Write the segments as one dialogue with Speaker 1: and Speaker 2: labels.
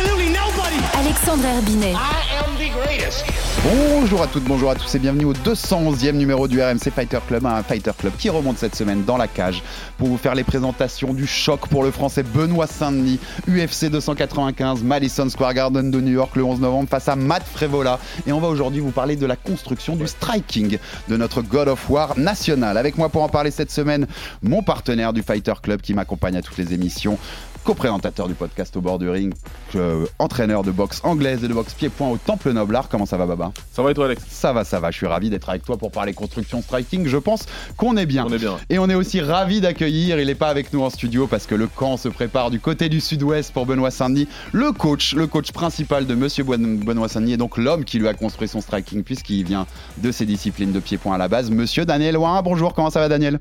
Speaker 1: absolutely nobody.
Speaker 2: Alexandre Herbinet.
Speaker 3: I am the greatest.
Speaker 4: Bonjour à toutes, bonjour à tous et bienvenue au 211e numéro du RMC Fighter Club, un Fighter Club qui remonte cette semaine dans la cage pour vous faire les présentations du choc pour le français Benoît Saint-Denis, UFC 295, Madison Square Garden de New York le 11 novembre face à Matt Frevola. Et on va aujourd'hui vous parler de la construction du striking de notre God of War national. Avec moi pour en parler cette semaine, mon partenaire du Fighter Club qui m'accompagne à toutes les émissions, co-présentateur du podcast au bord du ring, euh, entraîneur de boxe anglaise et de boxe pied-point au Temple Noblard. Comment ça va, Baba?
Speaker 5: Ça va et toi, Alex?
Speaker 4: Ça va, ça va. Je suis ravi d'être avec toi pour parler construction striking. Je pense qu'on est bien.
Speaker 5: On est bien.
Speaker 4: Et on est aussi ravi d'accueillir, il n'est pas avec nous en studio parce que le camp se prépare du côté du sud-ouest pour Benoît Saint-Denis. Le coach, le coach principal de Monsieur Benoît Saint-Denis et donc l'homme qui lui a construit son striking puisqu'il vient de ses disciplines de pied-point à la base. Monsieur Daniel Ouin, bonjour, comment ça va Daniel?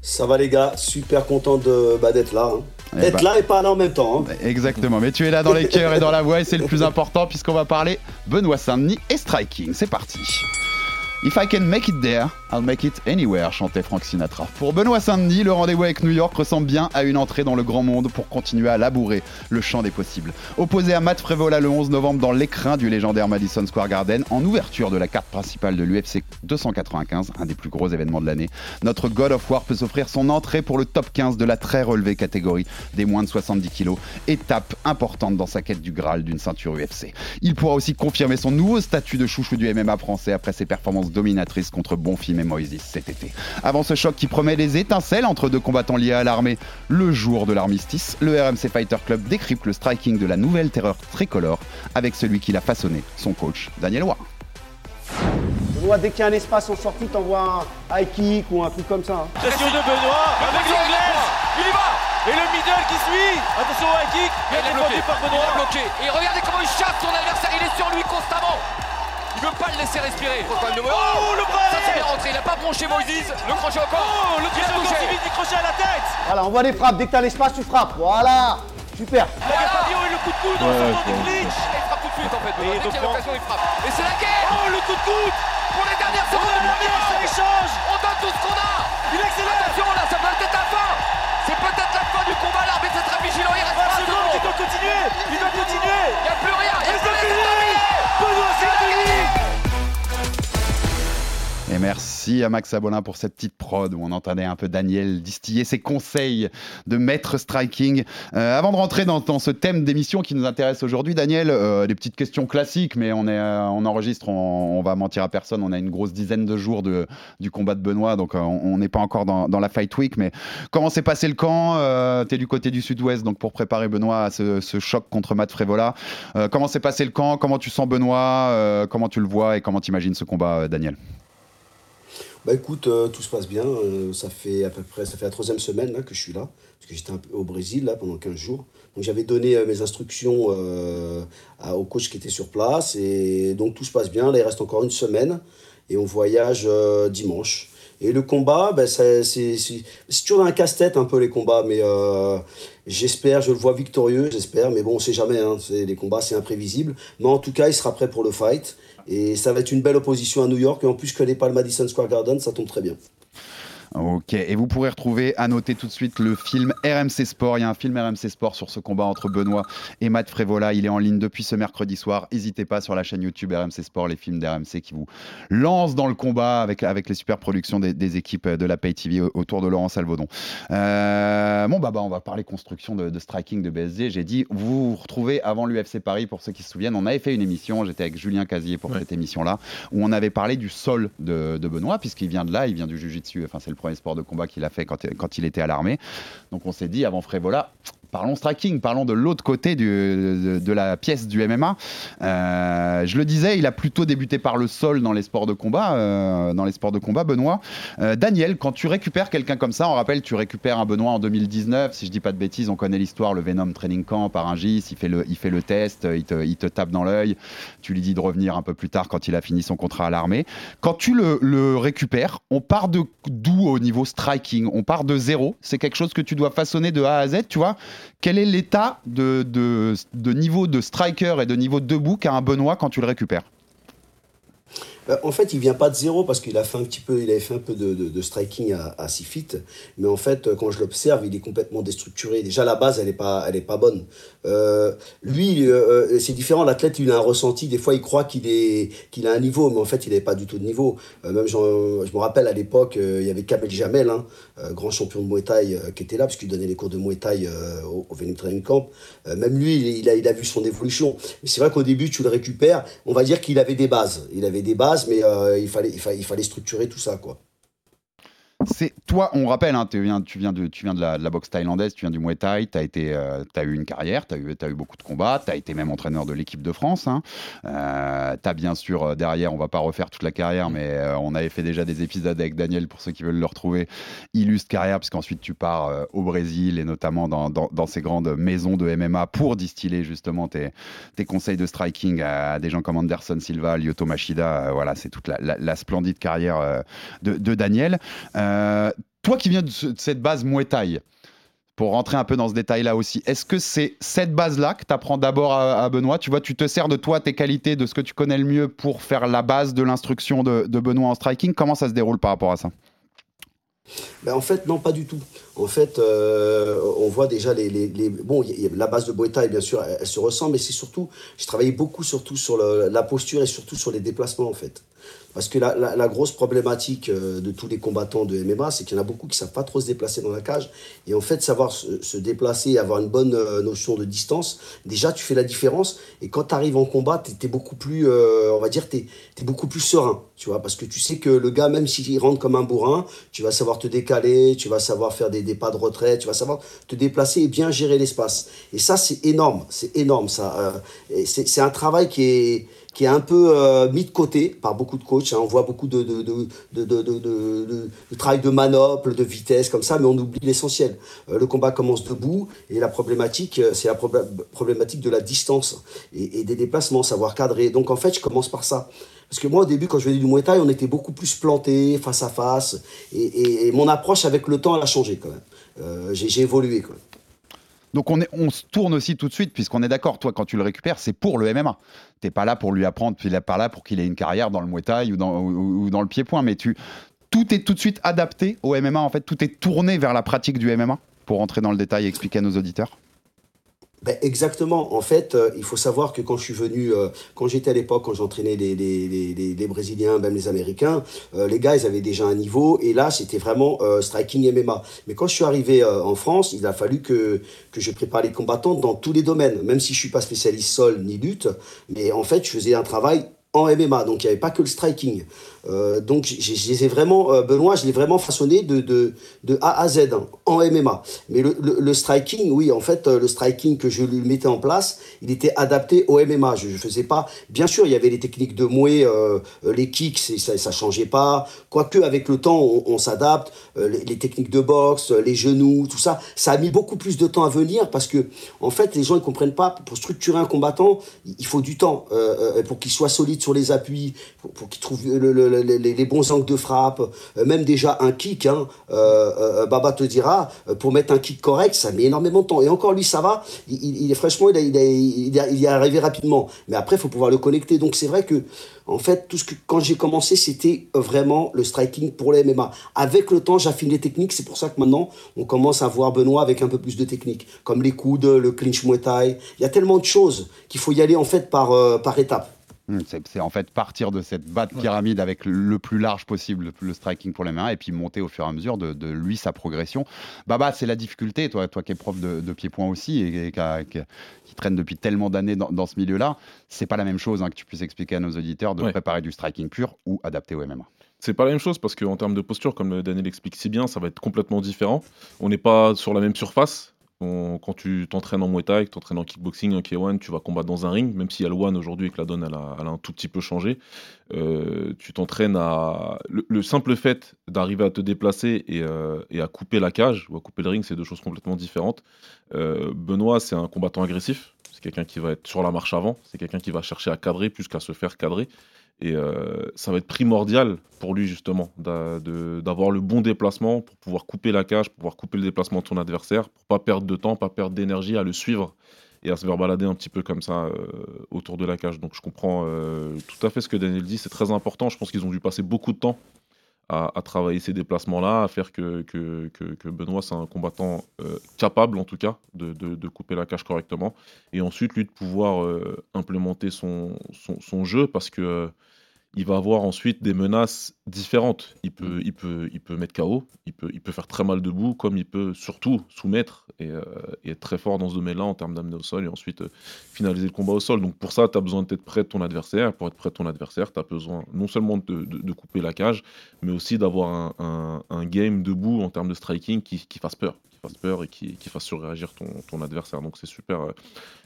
Speaker 6: Ça va les gars, super content de bah, d'être là. hein.
Speaker 4: Eh
Speaker 6: D'être
Speaker 4: bah.
Speaker 6: là et pas là en même temps. hein.
Speaker 4: Exactement, mais tu es là dans les cœurs et dans la voix et c'est le plus important puisqu'on va parler Benoît Saint-Denis et striking. C'est parti. If I can make it there, I'll make it anywhere, chantait Frank Sinatra. Pour Benoît Saint-Denis, le rendez-vous avec New York ressemble bien à une entrée dans le grand monde pour continuer à labourer le champ des possibles. Opposé à Matt Frevola le 11 novembre dans l'écrin du légendaire Madison Square Garden, en ouverture de la carte principale de l'UFC 295, un des plus gros événements de l'année, notre God of War peut s'offrir son entrée pour le top 15 de la très relevée catégorie des moins de 70 kilos, étape importante dans sa quête du Graal d'une ceinture UFC. Il pourra aussi confirmer son nouveau statut de chouchou du MMA français après ses performances dominatrices contre Bonfim et Moïse cet été. Avant ce choc qui promet des étincelles entre deux combattants liés à l'armée, le jour de l'armistice, le RMC Fighter Club décrypte le striking de la nouvelle terreur tricolore avec celui qui l'a façonné, son coach Daniel.
Speaker 6: On voit dès qu'il y a un espace en sortie, t'envoies un high kick ou un truc comme ça. hein.
Speaker 7: Pression de Benoît avec l'anglaise. Il y va. Et le middle qui suit. Attention au high kick. Bien défendu par Benoît.
Speaker 8: bloqué. Et regardez comment il chasse son adversaire, il est sur lui constamment. Il veut pas le laisser respirer. De-
Speaker 7: Oh, le bras
Speaker 8: Ça c'est bien rentré, il a pas bronché Moïse. Le crochet encore.
Speaker 7: Oh, le
Speaker 8: il a
Speaker 7: crochet encore vite, crochet à la tête.
Speaker 6: Voilà, on voit les frappes. Dès que t'as l'espace, tu frappes. Voilà. Super.
Speaker 7: La Fabio et le coup de coude en
Speaker 5: Ouais,
Speaker 7: sortant du clinch.
Speaker 8: Il frappe tout de suite en fait.
Speaker 7: Et
Speaker 8: Dès qu'il y a l'occasion, il frappe. Et c'est la guerre
Speaker 7: Oh, le coup de coude.
Speaker 8: pour les dernières
Speaker 7: Oh,
Speaker 8: secondes de
Speaker 7: la
Speaker 8: la
Speaker 7: guerre, ça échange.
Speaker 8: On donne tout ce qu'on a.
Speaker 7: Il accélère.
Speaker 8: Attention là, ça peut être la fin. C'est peut-être la fin du combat. L'arbitre est très vigilant. Il reste
Speaker 7: 20
Speaker 8: pas un
Speaker 7: secondes. Il doit continuer. Il doit continuer.
Speaker 4: Merci à Max Abolin pour cette petite prod où on entendait un peu Daniel distiller ses conseils de maître striking. Euh, avant de rentrer dans, ce thème d'émission qui nous intéresse aujourd'hui, Daniel, euh, des petites questions classiques, mais on, euh, enregistre, on, va mentir à personne, on a une grosse dizaine de jours de, du combat de Benoît, donc on n'est pas encore dans, la Fight Week, mais comment s'est passé le camp? Tu es du côté du sud-ouest, donc pour préparer Benoît à ce, choc contre Matt Frevola. Euh, comment s'est passé le camp? Comment tu sens Benoît? Comment tu le vois et comment tu imagines ce combat, Daniel?
Speaker 6: Bah écoute, euh, tout se passe bien. Euh, ça fait à peu près, ça fait la troisième semaine là que je suis là, parce que j'étais au Brésil pendant 15 jours. Donc j'avais donné euh, mes instructions au coach qui était sur place et donc tout se passe bien. Là il reste encore une semaine et on voyage dimanche. Et le combat, ça- c'est toujours un casse-tête un peu les combats, mais j'espère, je le vois victorieux, j'espère, mais bon, on sait jamais, hein, les combats c'est imprévisible. Mais en tout cas, il sera prêt pour le fight. Et ça va être une belle opposition à New York. Et en plus, je connais pas le Madison Square Garden, ça tombe très bien.
Speaker 4: Ok, et vous pourrez retrouver, à noter tout de suite, le film RMC Sport. Il y a un film RMC Sport sur ce combat entre Benoît et Matt Frevola. Il est en ligne depuis ce mercredi soir. N'hésitez pas sur la chaîne YouTube RMC Sport, les films d'RMC qui vous lancent dans le combat avec, avec les super productions des, des équipes de la Pay TV autour de Laurent Salvaudon. Euh, bon, bah, bah, on va parler construction de, de striking de BSG. J'ai dit, vous vous retrouvez avant l'UFC Paris, pour ceux qui se souviennent. On avait fait une émission, j'étais avec Julien Casier pour cette émission-là, où on avait parlé du sol de, de Benoît, puisqu'il vient de là, il vient du Jiu-Jitsu. Enfin, c'est le premier sport de combat qu'il a fait quand, il était à l'armée. Donc on s'est dit, avant Frévola, parlons striking, parlons de l'autre côté de, la pièce du MMA. Euh, je le disais, il a plutôt débuté par le sol dans les sports de combat, euh, dans les sports de combat, Benoît. Euh, Daniel, quand tu récupères quelqu'un comme ça, on rappelle, tu récupères un Benoît en 2019, si je dis pas de bêtises, on connaît l'histoire, le Venom Training Camp par un GIS, il fait le, il fait le test, il te, il te tape dans l'œil, tu lui dis de revenir un peu plus tard quand il a fini son contrat à l'armée. Quand tu le, le récupères, on part de d'où au niveau striking. On part de zéro, c'est quelque chose que tu dois façonner de A à Z, tu vois. Quel est l'état de, niveau de striker et de niveau de debout qu'a un Benoît quand tu le récupères?
Speaker 6: En fait, il vient pas de zéro parce qu'il a fait un petit peu, il avait fait un peu de, striking à, à six feet. Mais en fait, euh, quand je l'observe, il est complètement déstructuré. Déjà, la base, elle est pas, elle est pas bonne. Euh, lui, c'est différent. L'athlète, il a un ressenti. Des fois, il croit qu'il est, qu'il a un niveau, mais en fait, il n'avait pas du tout de niveau. même, je me rappelle à l'époque, il y avait Kamel Jamel, hein, grand champion de Muay Thai, qui était là parce qu'il donnait les cours de Muay Thai au, au Venom Training Camp. même lui, il, a, vu son évolution. C'est vrai qu'au début, tu le récupères. On va dire qu'il avait des bases. Il avait des bases mais euh, il, fallait, structurer tout ça.
Speaker 4: C'est toi, on rappelle, hein, tu viens, de, la, boxe thaïlandaise, tu viens du Muay Thai, tu as, euh, eu une carrière, tu as eu, beaucoup de combats, tu as été même entraîneur de l'équipe de France. Hein. Euh, tu as bien sûr euh, derrière, on va pas refaire toute la carrière, mais on avait fait déjà des épisodes avec Daniel pour ceux qui veulent le retrouver. Illustre carrière, puisqu'ensuite tu pars au Brésil et notamment dans, ces grandes maisons de MMA pour distiller justement tes, conseils de striking à, des gens comme Anderson Silva, Lyoto Machida. voilà, c'est toute la, splendide carrière de, Daniel. Toi qui viens de, cette base Muay pour rentrer un peu dans ce détail-là aussi, est-ce que c'est cette base-là que tu apprends d'abord à, Benoît? Tu vois, tu te sers de toi, tes qualités, de ce que tu connais le mieux pour faire la base de l'instruction de, Benoît en striking. Comment ça se déroule par rapport à ça?
Speaker 6: Ben en fait, non, pas du tout. En fait, euh, on voit déjà les. bon, la base de Thai, bien sûr, elle, se ressent, mais c'est surtout. Je travaillais beaucoup, surtout sur la posture et surtout sur les déplacements, en fait. Parce que la, grosse problématique euh, de tous les combattants de MMA, c'est qu'il y en a beaucoup qui ne savent pas trop se déplacer dans la cage. Et en fait, savoir se, déplacer, avoir une bonne euh, notion de distance, déjà, tu fais la différence. Et quand tu arrives en combat, tu es, beaucoup plus, euh, on va dire, beaucoup plus serein. Tu vois, parce que tu sais que le gars, même s'il rentre comme un bourrin, tu vas savoir te décaler, tu vas savoir faire des, des pas de retrait, tu vas savoir te déplacer et bien gérer l'espace. Et ça, c'est énorme. C'est énorme, ça. c'est un travail qui est qui est un peu euh, mis de côté par beaucoup de coachs. Hein. On voit beaucoup de, travail de manople, de vitesse, comme ça, mais on oublie l'essentiel. Euh, le combat commence debout et la problématique, euh, c'est la problématique de la distance et, des déplacements, savoir cadrer. Donc en fait, je commence par ça. Parce que moi, au début, quand je venais du Muay Thai, on était beaucoup plus planté, face à face. Et, mon approche avec le temps, elle a changé quand même. J'ai évolué quand même.
Speaker 4: Donc on, se tourne aussi tout de suite, puisqu'on est d'accord, toi quand tu le récupères, c'est pour le MMA. T'es pas là pour lui apprendre, tu n'es pas là pour qu'il ait une carrière dans le Muay ou dans, le pied-point, mais tu, tout est tout de suite adapté au MMA, en fait, tout est tourné vers la pratique du MMA, pour rentrer dans le détail et expliquer à nos auditeurs.
Speaker 6: Ben exactement. En fait, euh, il faut savoir que quand je suis venu, euh, quand j'étais à l'époque, quand j'entraînais les, les, les, les, Brésiliens, même les Américains, euh, les gars, ils avaient déjà un niveau. Et là, c'était vraiment striking MMA. Mais quand je suis arrivé en France, il a fallu que, que je prépare les combattants dans tous les domaines. Même si je suis pas spécialiste sol ni lutte. Mais en fait, je faisais un travail en MMA. Donc, il n'y avait pas que le striking. Euh, donc, je les ai vraiment, euh, Benoît, je l'ai vraiment façonné de, de, de, A à Z hein, en MMA. Mais le, le, striking, oui, en fait, euh, le striking que je lui mettais en place, il était adapté au MMA. Je ne faisais pas. Bien sûr, il y avait les techniques de mouet, les kicks, ça ne changeait pas. Quoique, avec le temps, on, s'adapte. Les, techniques de boxe, les genoux, tout ça, ça a mis beaucoup plus de temps à venir parce que, en fait, les gens ne comprennent pas. Pour structurer un combattant, il faut du temps pour qu'il soit solide sur les appuis, pour, qu'il trouve le les, bons angles de frappe, euh, même déjà un kick. Hein, euh, euh, Baba te dira, pour mettre un kick correct, ça met énormément de temps. Et encore lui, ça va. Il, est fraîchement, il, est arrivé rapidement. Mais après, il faut pouvoir le connecter. Donc c'est vrai que, en fait, tout ce que quand j'ai commencé, c'était vraiment le striking pour les MMA. Avec le temps, j'affine les techniques. C'est pour ça que maintenant, on commence à voir Benoît avec un peu plus de techniques, comme les coudes, le clinch muay thai. Il y a tellement de choses qu'il faut y aller en fait par par étapes.
Speaker 4: Hmm, c'est en fait partir de cette bas de pyramide avec le plus large possible, le striking pour les mains, et puis monter au fur et à mesure de, lui sa progression. Baba, c'est la difficulté, toi, toi qui es prof de, pied-point aussi et, qui, traîne depuis tellement d'années dans, ce milieu-là, c'est pas la même chose hein, que tu puisses expliquer à nos auditeurs de préparer du striking pur ou adapté au MMA.
Speaker 2: C'est pas la même chose parce qu'en termes de posture, comme Daniel explique si bien, ça va être complètement différent. On n'est pas sur la même surface quand tu t'entraînes en Muay Thai, que tu t'entraînes en kickboxing, en K1, tu vas combattre dans un ring, même si y a le One aujourd'hui et que la donne elle a, un tout petit peu changé. Euh, tu t'entraînes à. Le, simple fait d'arriver à te déplacer euh, et, à couper la cage ou à couper le ring, c'est deux choses complètement différentes. Euh, Benoît, c'est un combattant agressif. C'est quelqu'un qui va être sur la marche avant. C'est quelqu'un qui va chercher à cadrer plus qu'à se faire cadrer. Et euh, ça va être primordial pour lui justement d'avoir le bon déplacement pour pouvoir couper la cage, pour pouvoir couper le déplacement de son adversaire, pour pas perdre de temps, pas perdre d'énergie à le suivre et à se faire balader un petit peu comme ça euh, autour de la cage. Donc je comprends euh, tout à fait ce que Daniel dit, c'est très important. Je pense qu'ils ont dû passer beaucoup de temps à, travailler ces déplacements-là, à faire que, que, Benoît, c'est un combattant capable, en tout cas, de, de, couper la cage correctement. Et ensuite, lui, de pouvoir implémenter son, son, jeu, parce que il va avoir ensuite des menaces différentes. Il peut, mm. il peut, il peut mettre KO, il peut, il peut faire très mal debout, comme il peut surtout soumettre et, euh, être très fort dans ce domaine-là en termes d'amener au sol et ensuite euh, finaliser le combat au sol. Donc pour ça, tu as besoin d'être près de ton adversaire. Pour être près de ton adversaire, tu as besoin non seulement de, de, couper la cage, mais aussi d'avoir un, un, game debout en termes de striking qui, qui fasse peur qui fasse peur et qui, qui fasse surréagir ton, ton adversaire. Donc c'est super, euh,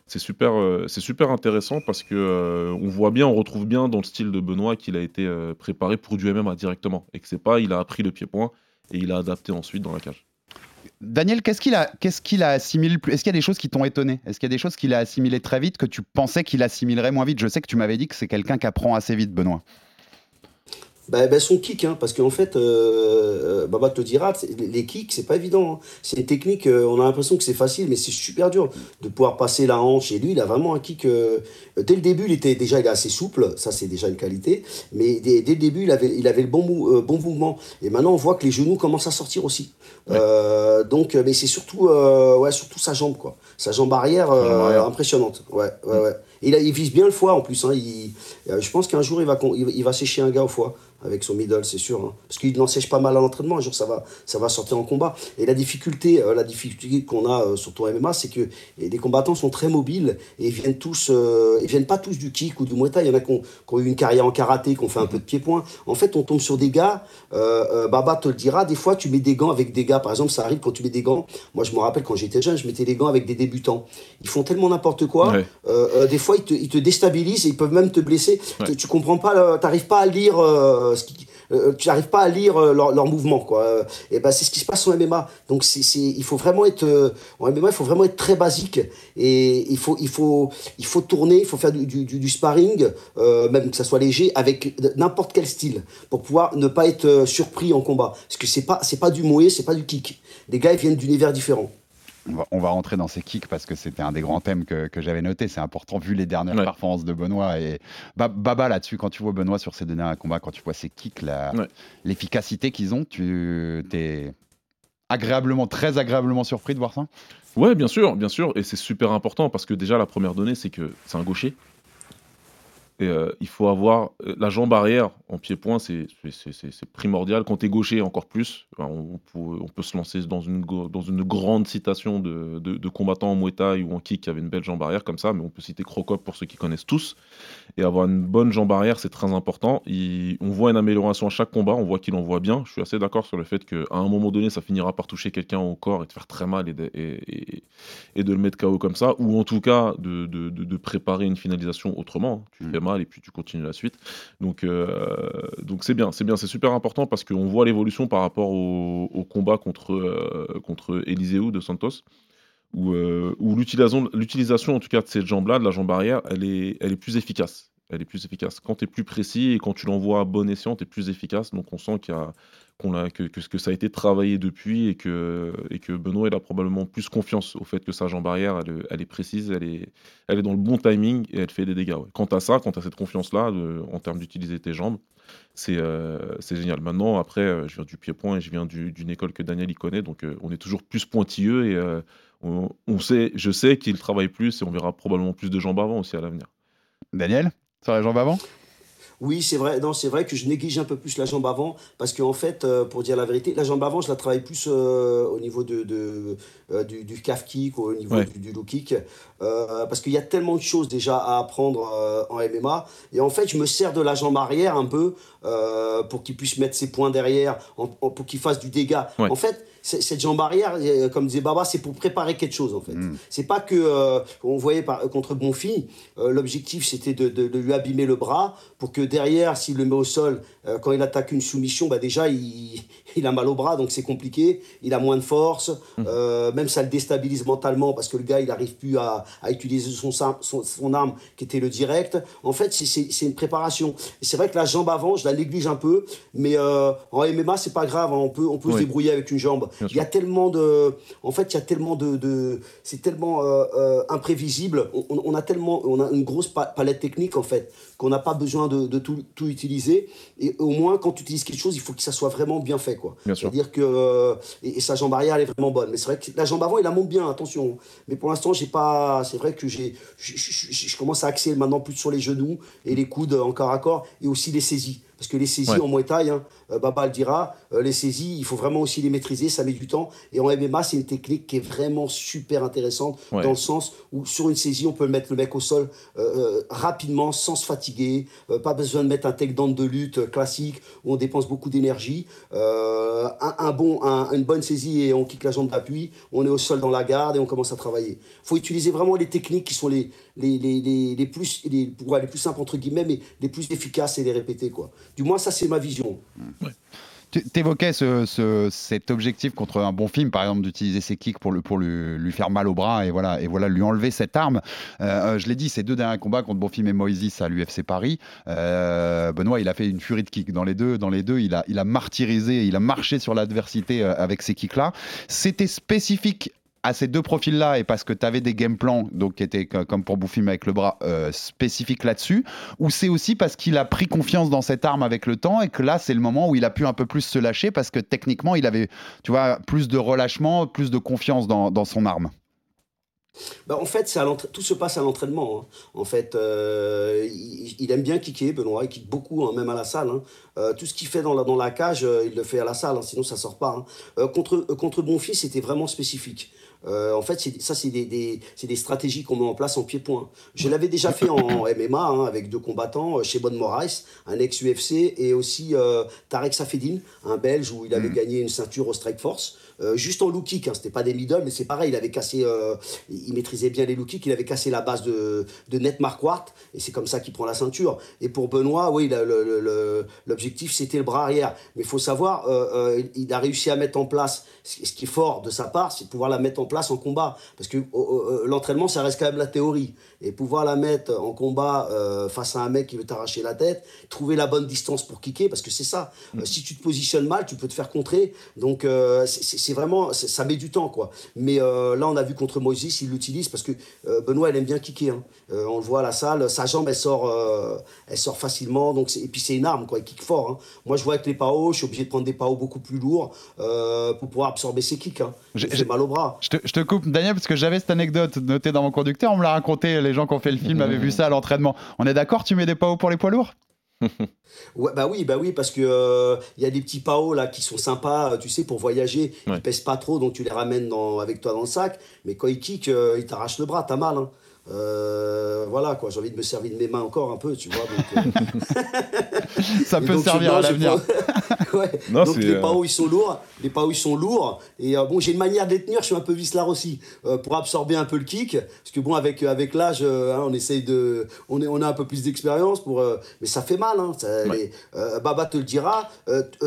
Speaker 2: c'est super, euh, c'est super intéressant parce que euh, on voit bien, on retrouve bien dans le style de Benoît qu'il a été préparé pour du MMA directement et que c'est pas, il a appris le pied-point et il a adapté ensuite dans la cage.
Speaker 4: Daniel, qu'est-ce qu'il a, qu'est-ce qu'il a assimilé Est-ce qu'il y a des choses qui t'ont étonné? Est-ce qu'il y a des choses qu'il a assimilées très vite que tu pensais qu'il assimilerait moins vite? Je sais que tu m'avais dit que c'est quelqu'un qui apprend assez vite, Benoît.
Speaker 6: Bah, bah, son kick, hein, parce qu'en fait, euh, euh, Baba te dira, les kicks, c'est pas évident. Hein. C'est une technique, euh, on a l'impression que c'est facile, mais c'est super dur de pouvoir passer la hanche. Et lui, il a vraiment un kick. dès le début, il était déjà il est assez souple, ça c'est déjà une qualité. Mais dès, le début, il avait, il avait le bon, bon mouvement. Et maintenant, on voit que les genoux commencent à sortir aussi. donc, mais c'est surtout, ouais, surtout sa jambe, quoi. Sa jambe arrière, impressionnante. Ouais, ouais, ouais. Il, a, il, vise bien le foie en plus. Hein. Il, je pense qu'un jour, il va, il va sécher un gars au foie avec son middle, c'est sûr. Hein. Parce qu'il n'en pas mal à l'entraînement, un jour ça va, ça va sortir en combat. Et la difficulté, euh, la difficulté qu'on a euh, sur ton MMA, c'est que les combattants sont très mobiles et ils viennent tous, euh, ils viennent pas tous du kick ou du muay thai. Il y en a qui ont, eu une carrière en karaté, qui ont fait un peu de pied-point. En fait, on tombe sur des gars, Baba te le dira, des fois tu mets des gants avec des gars. Par exemple, ça arrive quand tu mets des gants. Moi, je me rappelle quand j'étais jeune, je mettais des gants avec des débutants. Ils font tellement n'importe quoi. des fois, ils te, ils te, déstabilisent et ils peuvent même te blesser. Tu, tu comprends pas, t'arrives pas à lire qui euh, tu n'arrives pas à lire euh, leur, leur mouvement quoi. Et ben c'est ce qui se passe en MMA. Donc c'est il faut vraiment être euh, en MMA il faut vraiment être très basique et il faut il faut il faut tourner, il faut faire du, du, sparring même que ça soit léger avec n'importe quel style pour pouvoir ne pas être surpris en combat parce que c'est pas c'est pas du ce c'est pas du kick. Les gars ils viennent d'univers différents.
Speaker 4: On va, rentrer dans ces kicks parce que c'était un des grands thèmes que, j'avais noté. C'est important vu les dernières performances de Benoît. Et Baba, là-dessus, quand tu vois Benoît sur ses derniers combats, quand tu vois ses kicks, l'efficacité qu'ils ont, tu es agréablement, très agréablement surpris de voir ça?
Speaker 2: Ouais, bien sûr, bien sûr. Et c'est super important parce que déjà, la première donnée, c'est que c'est un gaucher. Euh, il faut avoir euh, la jambe arrière en pied-point, c'est primordial. Quand tu es gaucher, encore plus. on, peut, se lancer dans une, dans une grande citation de, de, combattants en Muay Thai ou en kick qui avaient une belle jambe arrière comme ça, mais on peut citer Crocop pour ceux qui connaissent tous. Et avoir une bonne jambe arrière, c'est très important. on voit une amélioration à chaque combat, on voit qu'il en voit bien. Je suis assez d'accord sur le fait qu'à un moment donné, ça finira par toucher quelqu'un au corps et te faire très mal et de, et, et de le mettre KO comme ça, ou en tout cas de, de préparer une finalisation autrement. Tu mm. fais mal et puis tu continues la suite. Donc euh, donc c'est bien, c'est bien, c'est super important parce qu'on voit l'évolution par rapport au, combat contre euh, contre Eliseu de Santos où, euh, où l'utilisation en tout cas de cette jambe là, de la jambe arrière, elle est elle est plus efficace. Elle est plus efficace. Quand tu es plus précis et quand tu l'envoies à bon escient, tu es plus efficace. Donc on sent qu'il y a que, ça a été travaillé depuis et que, Benoît il a probablement plus confiance au fait que sa jambe arrière elle, est précise, elle est, dans le bon timing et elle fait des dégâts. Quant à ça, quant à cette confiance-là, en termes d'utiliser tes jambes, c'est euh, génial. Maintenant, après, euh, je viens du pied-point et je viens d'une école que Daniel y connaît, donc euh, on est toujours plus pointilleux et on, sait, je sais qu'il travaille plus et on verra probablement plus de jambes avant aussi à l'avenir.
Speaker 4: Daniel, sur la jambe avant?
Speaker 6: Oui, c'est vrai. Non, c'est vrai que je néglige un peu plus la jambe avant parce qu'en fait, euh, pour dire la vérité, la jambe avant, je la travaille plus euh, au niveau de, de euh, du, du, calf kick ou au niveau du, du, low kick parce qu'il y a tellement de choses déjà à apprendre en MMA et en fait, je me sers de la jambe arrière un peu pour qu'il puisse mettre ses points derrière, pour qu'il fasse du dégât. En fait, cette jambe arrière, euh, comme disait Baba, c'est pour préparer quelque chose en fait.
Speaker 4: Mm.
Speaker 6: C'est pas que euh, on voyait par- contre Bonfi, euh, l'objectif c'était de, de- de lui abîmer le bras pour que derrière, s'il le met au sol, euh, quand il attaque une soumission, bah déjà il, il a mal au bras, donc c'est compliqué. Il a moins de force, euh, même ça le déstabilise mentalement parce que le gars il n'arrive plus à, à utiliser son, son, son arme qui était le direct. En fait, c'est- une préparation. C'est vrai que la jambe avant, je la néglige un peu, mais en MMA c'est pas grave, hein, on peut, on peut se
Speaker 2: Oui.
Speaker 6: débrouiller avec une jambe. Il y a tellement de, en fait, il y a tellement de, de- c'est tellement euh, euh, imprévisible. On, a tellement, on a une grosse pa- palette technique en fait qu'on n'a pas besoin de, de tout, tout utiliser. Et au moins, quand tu utilises quelque chose, il faut que ça soit vraiment bien fait, quoi.
Speaker 2: Bien sûr.
Speaker 6: C'est-à-dire que euh, et, et sa jambe arrière elle est vraiment bonne. Mais c'est vrai que la jambe avant, il la monte bien, attention. Mais pour l'instant, j'ai pas. C'est vrai que j'ai, je commence à axer maintenant plus sur les genoux et les coudes en corps à corps et aussi les saisies. Parce que les saisies
Speaker 2: Ouais.
Speaker 6: en Muay Thai, hein, euh, Baba le dira, euh, les saisies, il faut vraiment aussi les maîtriser, ça met du temps. Et en MMA, c'est une technique qui est vraiment super intéressante
Speaker 2: Ouais.
Speaker 6: dans le sens où sur une saisie, on peut mettre le mec au sol euh, rapidement, sans se fatiguer. Euh, pas besoin de mettre un takedown de lutte classique où on dépense beaucoup d'énergie. Euh, un, un bon, un- une bonne saisie et on kick la jambe d'appui, on est au sol dans la garde et on commence à travailler. Il faut utiliser vraiment les techniques qui sont les, les, plus, ouais, les plus simples, entre guillemets, mais les plus efficaces et les répéter. Quoi. Du moins, ça, c'est ma vision.
Speaker 4: Tu évoquais ce, ce- cet objectif contre un bon film, par exemple, d'utiliser ses kicks pour, le, pour lui, faire mal au bras et voilà, et voilà lui enlever cette arme. Euh, euh, je l'ai dit, ces deux derniers combats contre Bonfim et Moïse à l'UFC Paris, euh, Benoît, il a fait une furie de kicks. Dans les deux, dans les deux il, a, il a martyrisé, il a marché sur l'adversité avec ces kicks-là. C'était spécifique à ces deux profils-là et parce que tu avais des game plans donc qui étaient co- comme pour Bouffim avec le bras euh, spécifiques là-dessus ou c'est aussi parce qu'il a pris confiance dans cette arme avec le temps et que là c'est le moment où il a pu un peu plus se lâcher parce que techniquement il avait tu vois plus de relâchement plus de confiance dans, son arme
Speaker 6: Bah, en fait, à tout se passe à l'entraînement. hein. En fait, euh, il, aime bien kicker, Benoît, il kick beaucoup, hein, même à la salle. hein. Euh, tout ce qu'il fait dans la, cage, euh, il le fait à la salle, sinon ça sort pas. contre, contre Bonfils, c'était vraiment spécifique. Euh, en fait, ça, c'est des, des- c'est des stratégies qu'on met en place en pied-point. Je l'avais déjà fait en MMA hein, avec deux combattants, euh, chez Bon Moraes, un ex-UFC, et aussi euh, Tarek Safedine, un Belge où il avait gagné une ceinture au Strike Force. Euh, juste en low kick, hein, c'était pas des middle, mais c'est pareil, il avait cassé, il maîtrisait bien les low kicks, il avait cassé la base de, de Net Marquardt, et c'est comme ça qu'il prend la ceinture. Et pour Benoît, oui, l'objectif c'était le bras arrière. Mais il faut savoir, il a réussi à mettre en place, ce ce qui est fort de sa part, c'est de pouvoir la mettre en place en combat. Parce que euh, euh, l'entraînement, ça reste quand même la théorie. Et pouvoir la mettre en combat euh, face à un mec qui veut t'arracher la tête, trouver la bonne distance pour kicker, parce que c'est ça. Euh, si tu te positionnes mal, tu peux te faire contrer. Donc c'est- vraiment, ça met du temps, quoi. Mais là, on a vu contre Moïse, il l'utilise parce que Benoît, il aime bien kicker. hein. On le voit à la salle, sa jambe, elle sort, elle sort facilement. Donc et puis c'est une arme, quoi. Il kick fort. hein. Moi, je vois avec les PAO, je suis obligé de prendre des PAO beaucoup plus lourds euh, pour pouvoir absorber ses kicks. Hein.
Speaker 4: J'ai-
Speaker 6: mal au bras.
Speaker 4: Je te, je te coupe, Daniel, parce que j'avais cette anecdote notée dans mon conducteur. On me l'a raconté. Les gens qui ont fait le film avaient vu ça à l'entraînement. On est d'accord Tu mets des PAO pour les poids lourds?
Speaker 6: Ouais, bah oui, bah oui, parce que euh, il y a des petits PAO là qui sont sympas, euh, tu sais, pour voyager.
Speaker 2: Ouais.
Speaker 6: Ils pèsent pas trop, donc tu les ramènes dans, avec toi dans le sac. Mais quand ils kick, euh, ils t'arrachent le bras, t'as mal. hein. Euh, voilà quoi, j'ai envie de me servir de mes mains encore un peu, tu vois. Donc, euh,
Speaker 4: Ça peut
Speaker 6: donc,
Speaker 4: servir à l'avenir.
Speaker 6: ouais.
Speaker 2: Non,
Speaker 6: donc
Speaker 2: c'est,
Speaker 6: les
Speaker 2: euh,
Speaker 6: PAO ils sont lourds, les PAO ils sont lourds. Et euh, bon, j'ai une manière de les tenir, je suis un peu vicelard aussi, pour absorber un peu le kick. Parce que bon, avec, avec l'âge, hein, on essaye de. On, est, on a un peu plus d'expérience, pour, mais ça fait mal. Hein, ça-
Speaker 2: Ouais.
Speaker 6: les- Baba te le dira.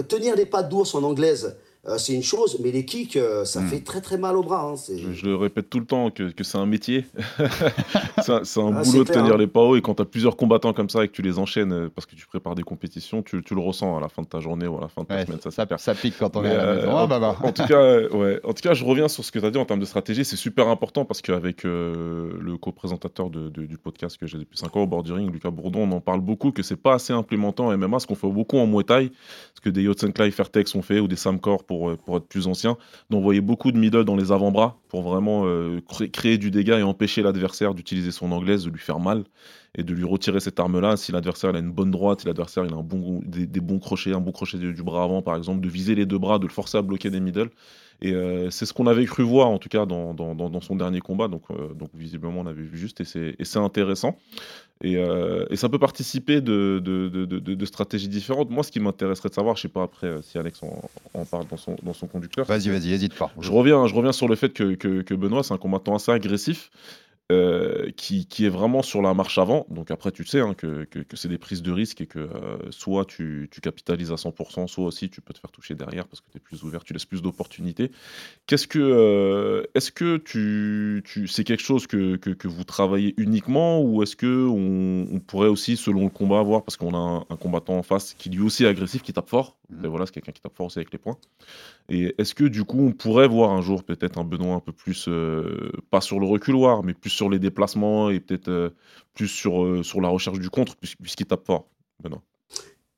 Speaker 6: tenir les pattes d'ours en anglaise, euh, c'est une chose, mais les kicks, euh, ça fait très très mal au bras. hein,
Speaker 2: Je, je le répète tout le temps que, que c'est un métier. c'est un,
Speaker 6: Ah,
Speaker 2: boulot de
Speaker 6: clair,
Speaker 2: tenir
Speaker 6: hein.
Speaker 2: les PAO et quand tu as plusieurs combattants comme ça et que tu les enchaînes euh, parce que tu prépares des compétitions, tu, tu le ressens à la fin de ta journée ou à la fin de ta
Speaker 4: Ouais,
Speaker 2: semaine. Ça,
Speaker 4: pique quand on
Speaker 2: Mais,
Speaker 4: est à la maison.
Speaker 2: en,
Speaker 4: Ah, bah, bah.
Speaker 2: en tout cas, ouais. en tout cas, je reviens sur ce que tu as dit en termes de stratégie. C'est super important parce qu'avec euh, le co-présentateur de- de- du podcast que j'ai depuis 5 ans au bord du ring, Lucas Bourdon, on en parle beaucoup que c'est pas assez implémentant en MMA, ce qu'on fait beaucoup en Muay Thai, ce que des Yotsenklai Fairtex ont fait ou des Samcor pour, euh, pour être plus anciens, d'envoyer beaucoup de middle dans les avant-bras pour vraiment euh, cré- créer du dégât et empêcher l'adversaire d'utiliser son anglaise, de lui faire mal. et de lui retirer cette arme-là. Si l'adversaire a une bonne droite, si l'adversaire a un bon, des, bons crochets, un bon crochet du, bras avant par exemple, de viser les deux bras, de le forcer à bloquer des middle. Et euh, c'est ce qu'on avait cru voir en tout cas dans, dans, son dernier combat. Donc, euh, donc visiblement on avait vu juste et c'est intéressant. Et, euh, et, ça peut participer de, de, de, de, stratégies différentes. Moi, ce qui m'intéresserait de savoir, je sais pas après si Alex en, parle dans son, dans son conducteur.
Speaker 4: Vas-y, vas-y, hésite pas.
Speaker 2: Je reviens, je reviens sur le fait que, que, que Benoît, c'est un combattant assez agressif. Euh, qui, qui, est vraiment sur la marche avant. Donc après, tu sais hein, que, que, c'est des prises de risque et que euh, soit tu, tu, capitalises à 100%, soit aussi tu peux te faire toucher derrière parce que tu es plus ouvert, tu laisses plus d'opportunités. Qu'est-ce que, euh, est-ce que tu, tu c'est quelque chose que, que, vous travaillez uniquement ou est-ce que on, pourrait aussi, selon le combat, avoir parce qu'on a un, combattant en face qui lui aussi est agressif, qui tape fort. Mmh. Et voilà, c'est quelqu'un qui tape fort aussi avec les points. Et est-ce que du coup, on pourrait voir un jour peut-être un Benoît un peu plus, pas sur le reculoir, mais plus sur les déplacements et peut-être euh, plus sur, euh, sur la recherche du contre, puisqu'il tape fort, Benoît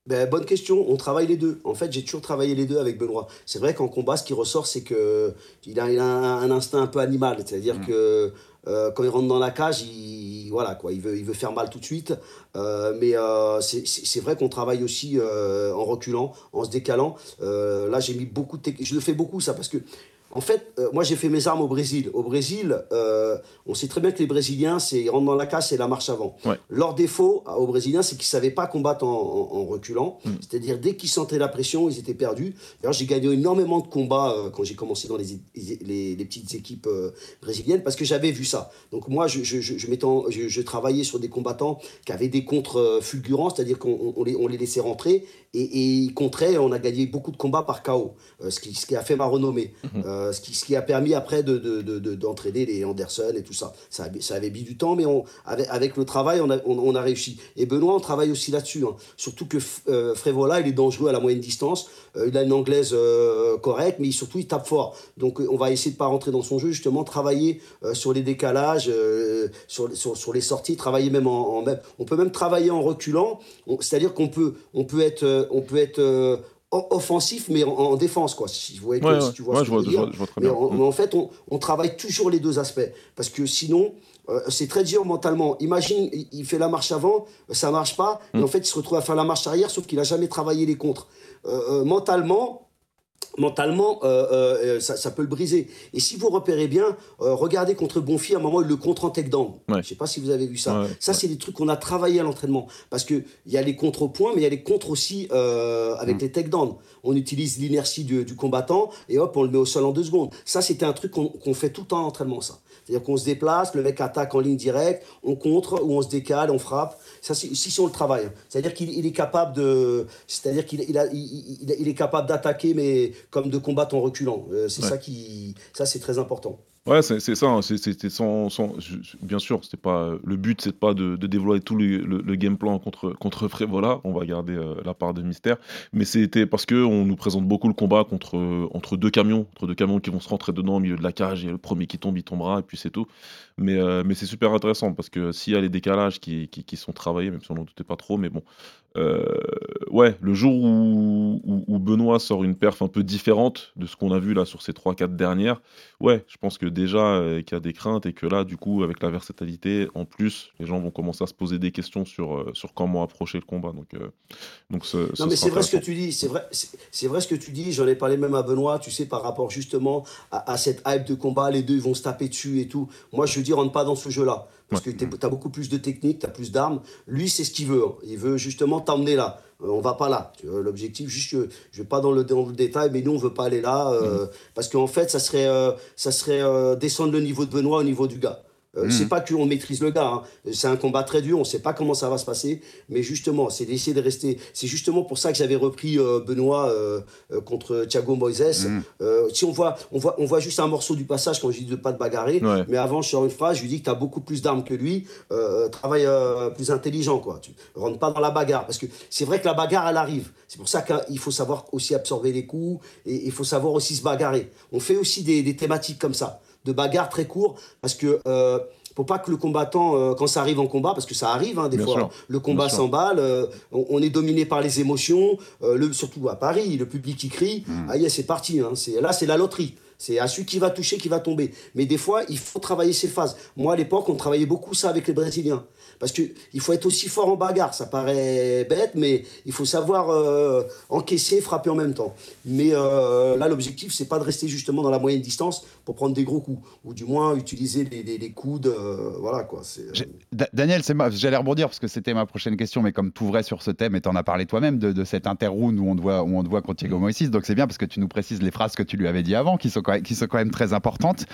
Speaker 6: ben, bonne question, on travaille les deux. En fait, j'ai toujours travaillé les deux avec Benoît. C'est vrai qu'en combat, ce qui ressort, c'est que il a, un, instinct un peu animal. C'est-à-dire mmh. que euh, quand il rentre dans la cage, il, voilà, quoi, il, veut, il veut faire mal tout de suite. mais c'est vrai qu'on travaille aussi en reculant, en se décalant. là, j'ai mis beaucoup de... Je le fais beaucoup, ça, parce que en fait, euh, moi j'ai fait mes armes au Brésil. Au Brésil, euh, on sait très bien que les Brésiliens, c'est ils rentrent dans la cage, c'est la marche avant. Leur défaut aux Brésiliens, c'est qu'ils ne savaient pas combattre en, reculant. Mm. C'est-à-dire, dès qu'ils sentaient la pression, ils étaient perdus. D'ailleurs, j'ai gagné énormément de combats euh, quand j'ai commencé dans les, les, petites équipes brésiliennes parce que j'avais vu ça. Donc, moi, je, je, je, je, travaillais sur des combattants qui avaient des contres fulgurants, c'est-à-dire qu'on on les, on les laissait rentrer et, et ils contraient. On a gagné beaucoup de combats par KO, ce, qui, ce qui a fait ma renommée. Mm-hmm. Euh, ce, qui, a permis après d'entraîner de, les Anderson et tout ça. Ça, avait mis du temps, mais on, avec, le travail, on a, réussi. Et Benoît, on travaille aussi là-dessus. Hein. Surtout que euh, Frévola, il est dangereux à la moyenne distance. Euh, il a une anglaise correcte, mais surtout, il tape fort. Donc, on va essayer de pas rentrer dans son jeu, justement, travailler sur les décalages, sur, les sorties, travailler même en, on peut même travailler en reculant. C'est-à-dire qu'on peut, on peut être offensif mais en, défense quoi si vous voyez
Speaker 2: si tu vois ce que je veux dire.
Speaker 6: mais en, fait on, on, travaille toujours les deux aspects parce que sinon euh, c'est très dur mentalement. Imagine il fait la marche avant ça marche pas et mm. en fait il se retrouve à faire la marche arrière sauf qu'il a jamais travaillé les contres. Euh, euh, mentalement mentalement, euh, euh, ça, ça, peut le briser. Et si vous repérez bien, euh, regardez contre Bonfi, à un moment, il le contre en takedown. down. Je sais pas si vous avez vu ça. ça, c'est des trucs qu'on a travaillé à l'entraînement. Parce qu'il y a les contre-points, mais il y a les contre aussi avec mm. les takedowns. On utilise l'inertie du, du, combattant et hop, on le met au sol en deux secondes. Ça, c'était un truc qu'on fait tout le temps en entraînement, ça. C'est-à-dire qu'on se déplace, le mec attaque en ligne directe, on contre ou on se décale, on frappe. Ça, si, si on le travaille. C'est-à-dire qu'il est capable de, c'est-à-dire qu'il il, il, il, est capable d'attaquer, mais comme de combattre en reculant. Euh, c'est ça qui, ça c'est très important.
Speaker 2: Ouais, c'est ça. Hein, c'était sans, sans, bien sûr, c'était pas le but, c'est pas de, de, dévoiler tout le, game plan contre contre Frévola. On va garder euh, la part de mystère, mais c'était parce que on nous présente beaucoup le combat contre entre deux camions, entre deux camions qui vont se rentrer dedans au milieu de la cage et le premier qui tombe, il tombera et puis c'est tout. Mais euh, mais c'est super intéressant parce que s'il y a les décalages qui, qui, sont travaillés, même si on n'en doutait pas trop, mais bon, euh, ouais, le jour où, où, Benoît sort une perf un peu différente de ce qu'on a vu là sur ces 3-4 dernières, ouais, je pense que déjà euh, qu'il y a des craintes et que là, du coup, avec la versatilité, en plus, les gens vont commencer à se poser des questions sur, euh, sur comment approcher le combat. Donc, donc
Speaker 6: non, mais c'est vrai ce que tu dis, c'est vrai, c'est vrai ce que tu dis. J'en ai parlé même à Benoît, tu sais, par rapport justement à, à, cette hype de combat, les deux ils vont se taper dessus et tout. Moi, je veux dire, rentre pas dans ce jeu-là parce que tu as beaucoup plus de technique, tu as plus d'armes. Lui, c'est ce qu'il veut. Il veut justement t'emmener là. Euh, on va pas là. L'objectif, juste, je, je vais pas dans le, dans le, détail, mais nous, on veut pas aller là. Euh, mhm. Parce qu'en fait, ça serait, euh, ça serait descendre le niveau de Benoît au niveau du gars. Euh, c'est hmm. pas qu'on maîtrise le gars, hein. c'est un combat très dur, on sait pas comment ça va se passer, mais justement, c'est d'essayer de rester. C'est justement pour ça que j'avais repris euh, Benoît euh, contre Thiago Moises. Hmm. si on voit, on voit, on voit juste un morceau du passage quand je dis de pas de bagarrer, mais avant je sors une phrase, je lui dis que tu as beaucoup plus d'armes que lui, travaille plus intelligent quoi. Tu rentres pas dans la bagarre parce que c'est vrai que la bagarre elle arrive. C'est pour ça qu'il faut savoir aussi absorber les coups et il faut savoir aussi se bagarrer. On fait aussi des, des thématiques comme ça de bagarre très court parce que euh, faut pas que le combattant, euh, quand ça arrive en combat, parce que ça arrive hein, des fois, le combat s'emballe, euh, on, est dominé par les émotions, le, surtout à Paris, le public qui crie, mm. ah c'est parti, hein, là c'est la loterie. C'est à celui qui va toucher qui va tomber. Mais des fois, il faut travailler ses phases. Moi, à l'époque, on travaillait beaucoup ça avec les Brésiliens. Parce qu'il faut être aussi fort en bagarre. Ça paraît bête, mais il faut savoir euh, encaisser, frapper en même temps. Mais euh, là, l'objectif, c'est pas de rester justement dans la moyenne distance pour prendre des gros coups. Ou du moins utiliser les, coudes. Euh, voilà quoi.
Speaker 4: Daniel, j'allais rebondir parce que c'était ma prochaine question, mais comme tout vrai sur ce thème, et tu en as parlé toi-même de, de cet interround où on te voit, où on te voit contre Diego Moïse. Donc c'est bien parce que tu nous précises les phrases que tu lui avais dit avant, qui sont quand même, qui sont quand même très importantes.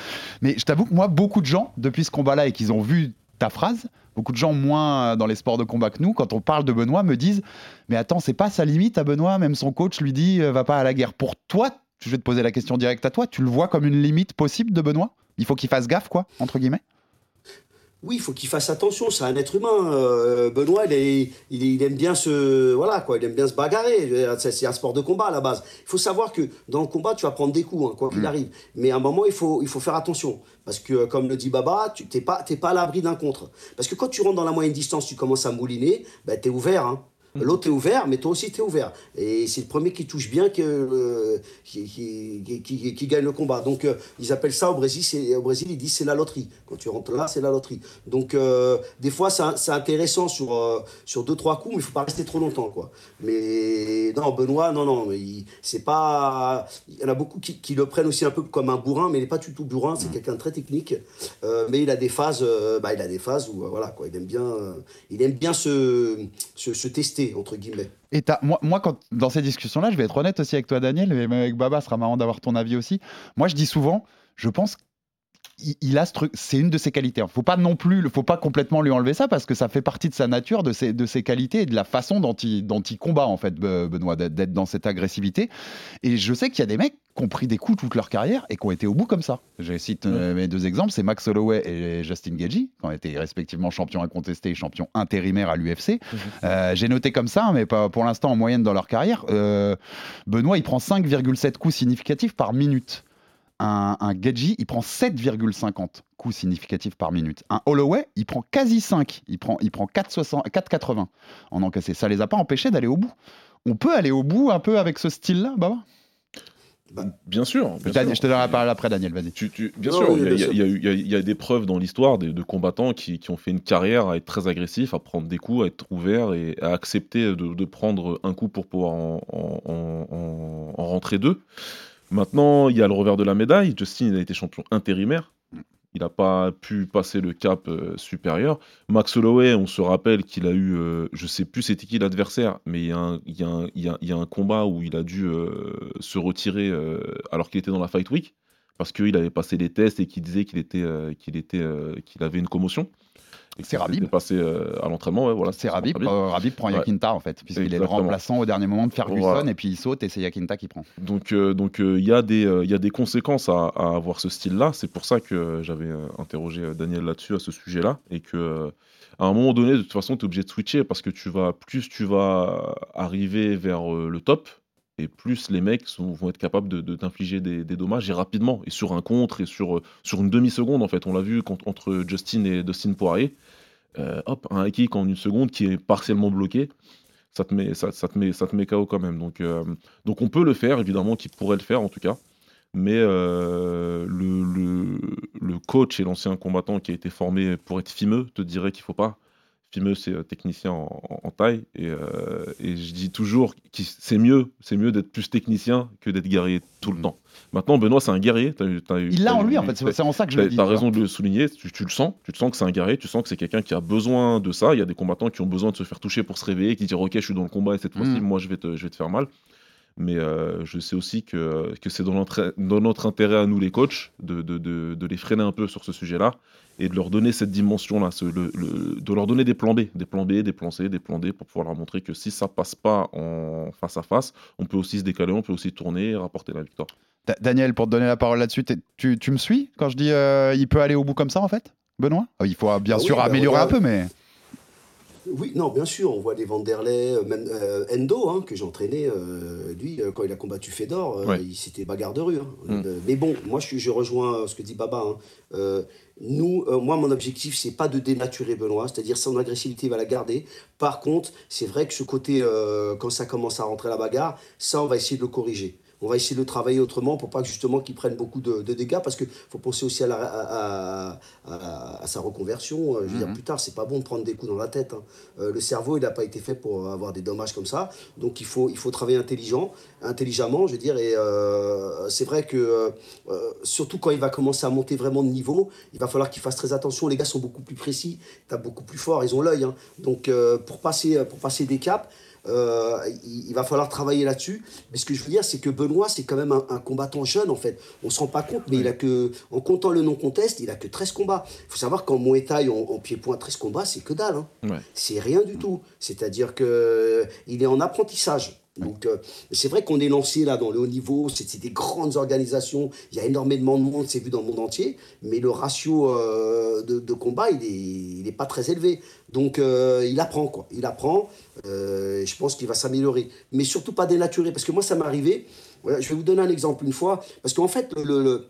Speaker 4: Mais je t'avoue que moi, beaucoup de gens, depuis ce combat-là et qu'ils ont vu ta phrase, Beaucoup de gens moins dans les sports de combat que nous, quand on parle de Benoît, me disent Mais attends, c'est pas sa limite à Benoît, même son coach lui dit euh, Va pas à la guerre. Pour toi, je vais te poser la question directe à toi, tu le vois comme une limite possible de Benoît? Il faut qu'il fasse gaffe, quoi, entre guillemets?
Speaker 6: Oui, il faut qu'il fasse attention, c'est un être humain. Euh, Benoît, il, il, aime bien se, voilà, quoi, il aime bien se bagarrer. C'est un sport de combat à la base. Il faut savoir que dans le combat, tu vas prendre des coups, hein, quoi qu'il mm. arrive. Mais à un moment, il faut, il faut faire attention. Parce que, comme le dit Baba, tu n'es pas, pas à l'abri d'un contre. Parce que quand tu rentres dans la moyenne distance, tu commences à mouliner, ben, tu es ouvert. Hein. L'autre est ouvert, mais toi aussi tu es ouvert. Et c'est le premier qui touche bien que, euh, qui, qui, qui, gagne le combat. Donc euh, ils appellent ça au Brésil, au Brésil ils disent c'est la loterie. Quand tu rentres là, c'est la loterie. Donc euh, des fois c'est intéressant sur, sur deux, trois coups, mais il faut pas rester trop longtemps. Quoi. Mais non, Benoît, non, non, c'est pas. Il y en a beaucoup qui, le prennent aussi un peu comme un bourrin, mais il n'est pas du tout bourrin, c'est quelqu'un de très technique. mais il a des phases, bah, il a des phases où voilà, quoi, il aime bien, il aime bien se, se, se tester entre guillemets.
Speaker 4: Et moi, moi quand, dans ces discussions-là, je vais être honnête aussi avec toi, Daniel, mais avec Baba, ce sera marrant d'avoir ton avis aussi. Moi, je dis souvent, je pense il, a c'est une de ses qualités. Il faut pas non plus, faut pas complètement lui enlever ça parce que ça fait partie de sa nature, de ses, de ses qualités et de la façon dont il, dont il combat en fait, Benoît, d'être dans cette agressivité. Et je sais qu'il y a des mecs qui ont pris des coups toute leur carrière et qui ont été au bout comme ça. Je cite euh, mes deux exemples, c'est Max Holloway et Justin Gagey, qui ont été respectivement champions incontestés et champions intérimaires à l'UFC. Euh, j'ai noté comme ça, mais pas pour l'instant en moyenne dans leur carrière. Euh, Benoît, il prend 5,7 coups significatifs par minute un, un il prend 7,50 coups significatifs par minute. Un Holloway, il prend quasi 5. Il prend, il prend 4,80 en encaissé. Ça les a pas empêchés d'aller au bout. On peut aller au bout un peu avec ce style-là, Baba?
Speaker 2: Bah, bien sûr.
Speaker 4: je te donnerai la parole après, Daniel. Vas-y.
Speaker 2: bien sûr, il y, a des preuves dans l'histoire de, combattants qui, ont fait une carrière à être très agressifs, à prendre des coups, à être ouverts et à accepter de, prendre un coup pour pouvoir en rentrer deux. Maintenant, il y a le revers de la médaille. Justin a été champion intérimaire. Il n'a pas pu passer le cap euh, supérieur. Max Holloway, on se rappelle qu'il a eu, euh, je sais plus c'était qui l'adversaire, mais il y, a un, combat où il a dû euh, se retirer alors qu'il était dans la Fight Week parce qu'il avait passé les tests et qu'il disait qu'il était, qu'il avait une commotion.
Speaker 4: C'est Rabib.
Speaker 2: passé euh, à l'entraînement, ouais, voilà.
Speaker 4: C'est Rabib. Rabib. prend Yakinta en fait, puisqu'il est le remplaçant au dernier moment de Ferguson et puis il saute et c'est Yakinta qui prend.
Speaker 2: Donc euh, donc euh, il y a des il y a des conséquences à, avoir ce style-là. C'est pour ça que j'avais interrogé Daniel là-dessus à ce sujet-là et que à un moment donné, de toute façon, tu es obligé de switcher parce que tu vas plus tu vas arriver vers le top, et plus les mecs vont être capables de, t'infliger des, dommages et rapidement et sur un contre et sur, sur une demi seconde en fait. On l'a vu entre Justin et Dustin Poirier. Euh, hop un kick en une seconde qui est partiellement bloqué. Ça te met ça, te met ça te met KO quand même. Donc euh, donc on peut le faire évidemment qui pourrait le faire en tout cas. Mais euh, le, le, le, coach et l'ancien combattant qui a été formé pour être fimeux te dirait qu'il faut pas Fimeux, c'est euh, technicien en, taille. Euh, et, je dis toujours que c'est mieux, c'est mieux d'être plus technicien que d'être guerrier tout le temps. Maintenant, Benoît, c'est un guerrier.
Speaker 4: il l'a en lui, en fait. C'est en ça que je le dis.
Speaker 2: Tu as raison de le souligner. Tu, le sens. Tu te sens que c'est un guerrier. Tu sens que c'est quelqu'un qui a besoin de ça. Il y a des combattants qui ont besoin de se faire toucher pour se réveiller, qui disent Ok, je suis dans le combat et cette fois-ci, mm. moi, je vais, te, je vais te faire mal. Mais euh, je sais aussi que, que c'est dans, dans, notre intérêt à nous, les coachs, de, de, de, de les freiner un peu sur ce sujet-là et de leur donner cette dimension-là, de leur donner des plans B, des plans B, des plans C, des plans D, pour pouvoir leur montrer que si ça passe pas en face à face, on peut aussi se décaler, on peut aussi tourner et rapporter la victoire.
Speaker 4: Daniel, pour te donner la parole là-dessus, tu, tu, me suis quand je dis euh, il peut aller au bout comme ça en fait, Benoît? Ah, Il faut bien ah sûr bah, améliorer un peu, mais.
Speaker 6: Oui, non, bien sûr, on voit des Vanderlei, euh, même euh, Endo, hein, que j'ai entraîné, lui, quand il a combattu Fedor, il s'était bagarre de rue. Hein. Mm. mais bon, moi, je, je, rejoins ce que dit Baba. Hein. Nous, euh, moi, mon objectif, c'est pas de dénaturer Benoît, c'est-à-dire son agressivité, il va la garder. Par contre, c'est vrai que ce côté, euh, quand ça commence à rentrer la bagarre, ça, on va essayer de le corriger. On va essayer de travailler autrement pour pas que justement qu'il prenne beaucoup de, de dégâts, parce qu'il faut penser aussi à, la, à, à, à sa reconversion. Euh, Je veux dire,
Speaker 4: Mhm.
Speaker 6: plus tard, c'est pas bon de prendre des coups dans la tête. hein. Euh, le cerveau, il n'a pas été fait pour avoir des dommages comme ça. Donc il faut, il faut travailler intelligent, intelligemment, je veux dire. Et euh, c'est vrai que, euh, surtout quand il va commencer à monter vraiment de niveau, il va falloir qu'il fasse très attention. Les gars sont beaucoup plus précis, tapent beaucoup plus fort, ils ont l'œil. hein. Donc pour, passer, pour passer des caps, euh, il, il va falloir travailler là-dessus. Mais ce que je veux dire, c'est que Benoît, c'est quand même un, un combattant jeune, en fait. On se rend pas compte, mais il a que, en comptant le non-contest, il a que 13 combats. Il faut savoir qu'en Muay Thai, en, en pied-point, 13 combats, c'est que dalle. hein.
Speaker 2: Ouais.
Speaker 6: C'est rien du tout. C'est-à-dire que il est en apprentissage. Donc, euh, c'est vrai qu'on est lancé là dans le haut niveau, c'est des grandes organisations, il y a énormément de monde, c'est vu dans le monde entier, mais le ratio euh, de, de combat, il est, il est pas très élevé. Donc, euh, il apprend, quoi. Il apprend, je pense qu'il va s'améliorer. Mais surtout pas dénaturer, parce que moi, ça m'est arrivé, voilà, je vais vous donner un exemple une fois, parce qu'en fait, le-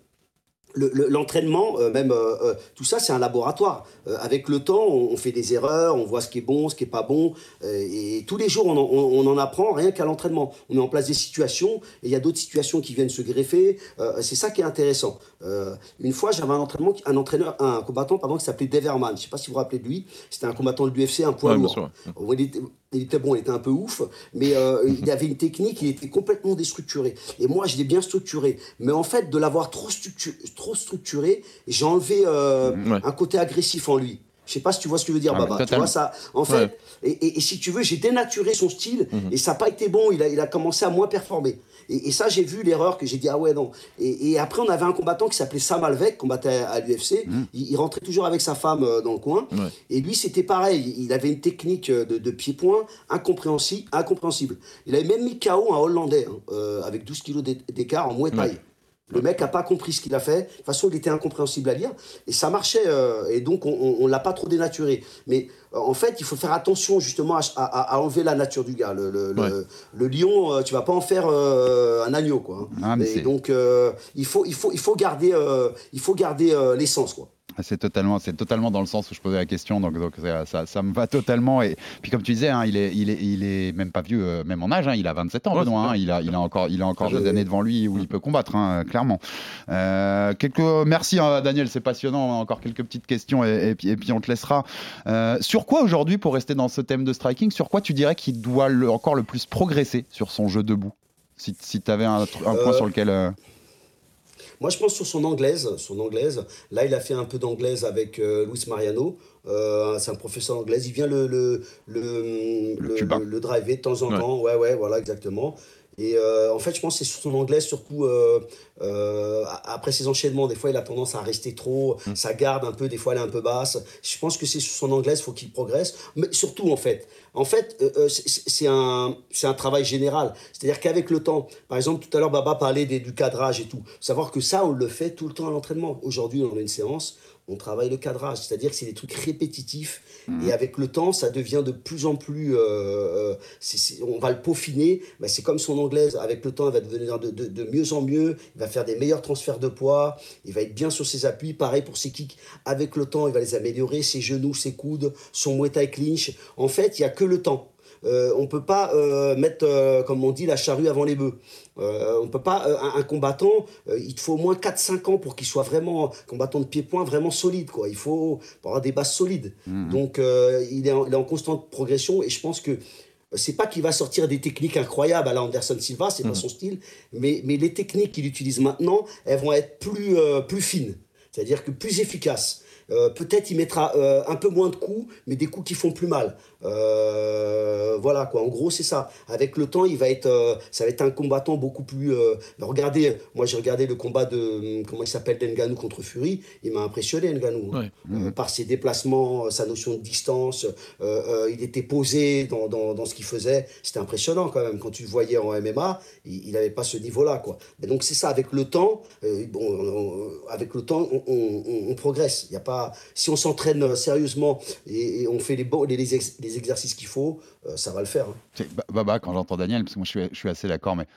Speaker 6: le- le- l'entraînement, euh, même euh, euh, tout ça, c'est un laboratoire. Avec le temps, on, on fait des erreurs, on voit ce qui est bon, ce qui est pas bon, et tous les jours, on en, on- on en apprend rien qu'à l'entraînement. On met en place des situations, et il y a d'autres situations qui viennent se greffer. C'est ça qui est intéressant. Une fois, j'avais un entraînement, un entraîneur, un combattant, pardon, qui s'appelait Deverman. Je sais pas si vous vous rappelez de lui. C'était un combattant de l'UFC, un poids
Speaker 2: Ouais, bien
Speaker 6: lourd.
Speaker 2: sûr, ouais.
Speaker 6: Il était, bon, il était un peu ouf, mais euh, il avait une technique, il était complètement déstructuré. Et moi, je l'ai bien structuré. Mais en fait, de l'avoir trop, structu- trop structuré, j'ai enlevé euh,
Speaker 2: Ouais.
Speaker 6: un côté agressif en lui. Je sais pas si tu vois ce que je veux dire,
Speaker 4: Ah,
Speaker 6: Baba. Tu vois ça En fait,
Speaker 2: Ouais.
Speaker 6: et, et- et si tu veux, j'ai dénaturé son style
Speaker 2: Mhm.
Speaker 6: et ça n'a pas été bon. Il a, il a commencé à moins performer. Et, et ça, j'ai vu l'erreur que j'ai dit, ah ouais, non. Et, après, on avait un combattant qui s'appelait Sam Alvec, combattait à, l'UFC. Il, il rentrait toujours avec sa femme euh, dans le coin.
Speaker 2: Ouais.
Speaker 6: Et lui, c'était pareil. Il avait une technique euh, de, de pied-point incompréhensible, incompréhensible. Il avait même mis KO un Hollandais hein, euh, avec 12 kilos d'é- d'écart en Muay Thai.
Speaker 2: Ouais.
Speaker 6: Le mec n'a pas compris ce qu'il a fait. De toute façon, il était incompréhensible à lire. Et ça marchait. euh, et donc, on ne l'a pas trop dénaturé. Mais euh, en fait, il faut faire attention justement à, à- à enlever la nature du gars. Le, le- le-
Speaker 2: Ouais.
Speaker 6: le lion, euh, tu vas pas en faire euh, un agneau. Quoi, hein.
Speaker 4: Ah, mais
Speaker 6: et donc, il, faut, il, faut, il faut garder, il faut garder l'essence. Quoi.
Speaker 4: C'est totalement, c'est totalement dans le sens où je posais la question, donc, donc ça, ça- ça me va totalement. Et puis comme tu disais, hein, il, est, il, est, il est même pas vieux, euh, même en âge, hein, il a 27 ans,
Speaker 2: Ouais,
Speaker 4: Benoît, hein, il, a, il a encore, il a encore années devant lui où il peut combattre, clairement. Euh, quelques, merci Daniel, c'est passionnant, encore quelques petites questions et, et puis, et puis on te laissera. Euh, sur quoi aujourd'hui, pour rester dans ce thème de striking, sur quoi tu dirais qu'il doit le- encore le plus progresser sur son jeu debout? Si, si tu avais un, point sur lequel...
Speaker 6: Moi, je pense sur son anglaise. Son anglaise. Là, il a fait un peu d'anglaise avec euh, Luis Mariano. Euh, c'est un professeur anglais. Il vient le, le, le,
Speaker 4: Le
Speaker 6: le driver de temps en temps. Ouais, ouais, voilà, exactement. Et euh, en fait, je pense que c'est sur son anglais, surtout euh, euh, après ses enchaînements. Des fois, il a tendance à rester trop.
Speaker 2: Mm.
Speaker 6: Sa garde, un peu, des fois, elle est un peu basse. Je pense que c'est sur son anglaise, il faut qu'il progresse. Mais surtout, en fait, en fait c'est- un, un travail général. C'est-à-dire qu'avec le temps, par exemple, tout à l'heure, Baba parlait des- du cadrage et tout. Savoir que ça, on le fait tout le temps à l'entraînement. Aujourd'hui, on a une séance, on travaille le cadrage. C'est-à-dire que c'est des trucs répétitifs. Et avec le temps, ça devient de plus en plus. euh, euh, on va le peaufiner. Ben, c'est comme son anglaise. Avec le temps, elle va devenir de, de- de mieux en mieux. Il va faire des meilleurs transferts de poids. Il va être bien sur ses appuis. Pareil pour ses kicks. Avec le temps, il va les améliorer. Ses genoux, ses coudes, son Muay Thai clinch. En fait, il n'y a que le temps. Euh, on peut pas euh, mettre, euh, comme on dit, la charrue avant les bœufs. On peut pas, un, un combattant, il te faut au moins 4-5 ans pour qu'il soit vraiment, combattant de pied-point, vraiment solide. Quoi. Il faut avoir des bases solides. Donc, euh, il, est en, il est en constante progression et je pense que c'est pas qu'il va sortir des techniques incroyables à la Anderson Silva, c'est pas son style, mais, mais les techniques qu'il utilise maintenant, elles vont être plus, euh, plus fines, c'est-à-dire que plus efficaces. Euh, Peut-être il mettra euh, un peu moins de coups, mais des coups qui font plus mal. Euh, voilà quoi. En gros, c'est ça. Avec le temps, il va être, euh, ça va être un combattant beaucoup plus. euh, regardez, moi j'ai regardé le combat de hum, comment il s'appelle d'Enganou contre Fury. Il m'a impressionné Ngannou
Speaker 2: Ouais.
Speaker 6: Euh, par ses déplacements, sa notion de distance. euh, euh, il était posé dans, dans, dans ce qu'il faisait. C'était impressionnant quand même. Quand tu le voyais en MMA, il n'avait pas ce niveau-là quoi. Mais donc c'est ça. Avec le temps, euh, bon, on- on- avec le temps, on, on- on- on progresse. Il y a pas. Si on s'entraîne sérieusement et, et on fait les, les, les exercices qu'il faut, euh, ça va le faire. hein.
Speaker 4: Baba, quand j'entends Daniel, parce que moi je suis, je suis assez d'accord, mais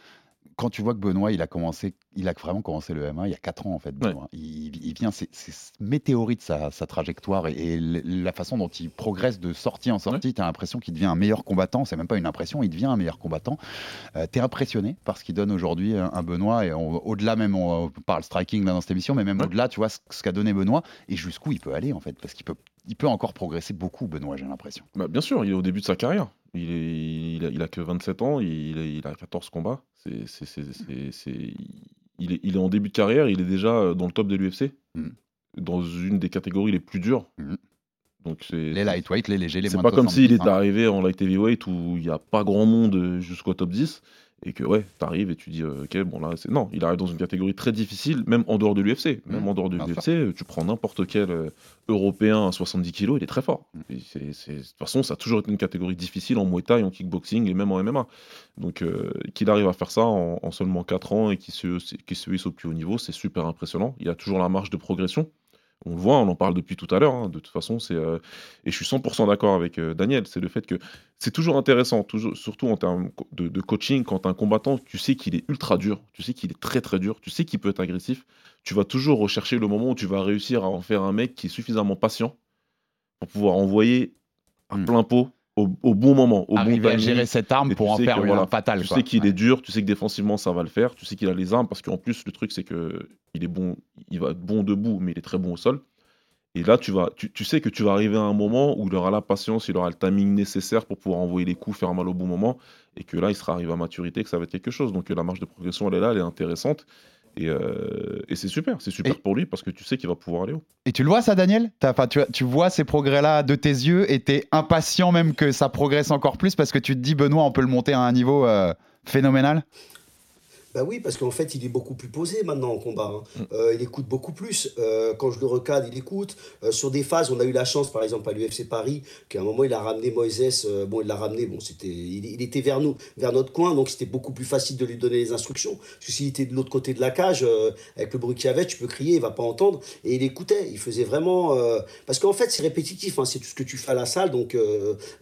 Speaker 4: quand tu vois que Benoît, il a commencé, il a vraiment commencé le M1 il y a 4 ans en fait. Benoît. Il, il vient, c'est météorite sa, sa trajectoire et, la façon dont il progresse de sortie en sortie. Tu as l'impression qu'il devient un meilleur combattant. C'est même pas une impression, il devient un meilleur combattant. Euh, tu es impressionné par ce qu'il donne aujourd'hui un, Benoît et au-delà même, on, parle striking là dans cette émission, mais même au-delà, tu vois ce, qu'a donné Benoît et jusqu'où il peut aller en fait, parce qu'il peut, il peut encore progresser beaucoup, Benoît, j'ai l'impression.
Speaker 2: Bah, bien sûr, il est au début de sa carrière. Il, est, il, a, que 27 ans, il, il a 14 combats. C'est, il, est, il est en début de carrière, il est déjà dans le top de l'UFC, mm. dans une des catégories les plus dures. Mm.
Speaker 4: Donc c'est, les lightweight, les légers, les
Speaker 2: C'est pas comme s'il était arrivé en light heavyweight où il n'y a pas grand monde jusqu'au top 10 et que ouais, t'arrives et tu dis euh, ok bon là c'est non, il arrive dans une catégorie très difficile, même en dehors de l'UFC, même mmh, en dehors de l'UFC, tu prends n'importe quel euh, Européen à 70 kg, il est très fort. Mmh. de toute façon, ça a toujours été une catégorie difficile en Muay Thai, en kickboxing et même en MMA. Donc euh, qu'il arrive à faire ça en, seulement 4 ans et qu'il se, qu'il se hisse au plus haut niveau, c'est super impressionnant. Il y a toujours la marge de progression. On le voit, on en parle depuis tout à l'heure. Hein, de toute façon, c'est euh, et je suis 100% d'accord avec euh, Daniel. C'est le fait que c'est toujours intéressant, toujours, surtout en termes de, coaching, quand un combattant, tu sais qu'il est ultra dur, tu sais qu'il est très très dur, tu sais qu'il peut être agressif. Tu vas toujours rechercher le moment où tu vas réussir à en faire un mec qui est suffisamment patient pour pouvoir envoyer un hmm. plein pot au, bon moment. Au
Speaker 4: Arriver
Speaker 2: à
Speaker 4: gérer cette arme pour en faire une fatale.
Speaker 2: Tu sais qu'il est dur, tu sais que défensivement ça va le faire, tu sais qu'il a les armes parce qu'en plus le truc c'est que il est bon, il va être bon debout, mais il est très bon au sol. Et là, tu, vas, tu, sais que tu vas arriver à un moment où il aura la patience, il aura le timing nécessaire pour pouvoir envoyer les coups, faire mal au bon moment, et que là, il sera arrivé à maturité, que ça va être quelque chose. Donc la marge de progression, elle est là, elle est intéressante. Euh, et, c'est super, c'est super pour lui parce que tu sais qu'il va pouvoir aller haut.
Speaker 4: Et tu le vois ça, Daniel? Tu, tu, vois ces progrès-là de tes yeux et t'es impatient même que ça progresse encore plus parce que tu te dis, Benoît, on peut le monter à un niveau euh, phénoménal?
Speaker 6: Bah oui, parce qu'en fait, il est beaucoup plus posé maintenant en combat. Hein. Mm. Euh, il écoute beaucoup plus. Euh, quand je le recadre, il écoute. Euh, sur des phases, on a eu la chance, par exemple, à l'UFC Paris, qu'à un moment, il a ramené Moïse. bon, il l'a ramené, bon, c'était, il, était vers nous, vers notre coin, donc c'était beaucoup plus facile de lui donner les instructions. Parce que s'il était de l'autre côté de la cage, avec le bruit qu'il y avait, tu peux crier, il va pas entendre. Et il écoutait. Il faisait vraiment. parce qu'en fait, c'est répétitif. Hein, c'est tout ce que tu fais à la salle. Donc,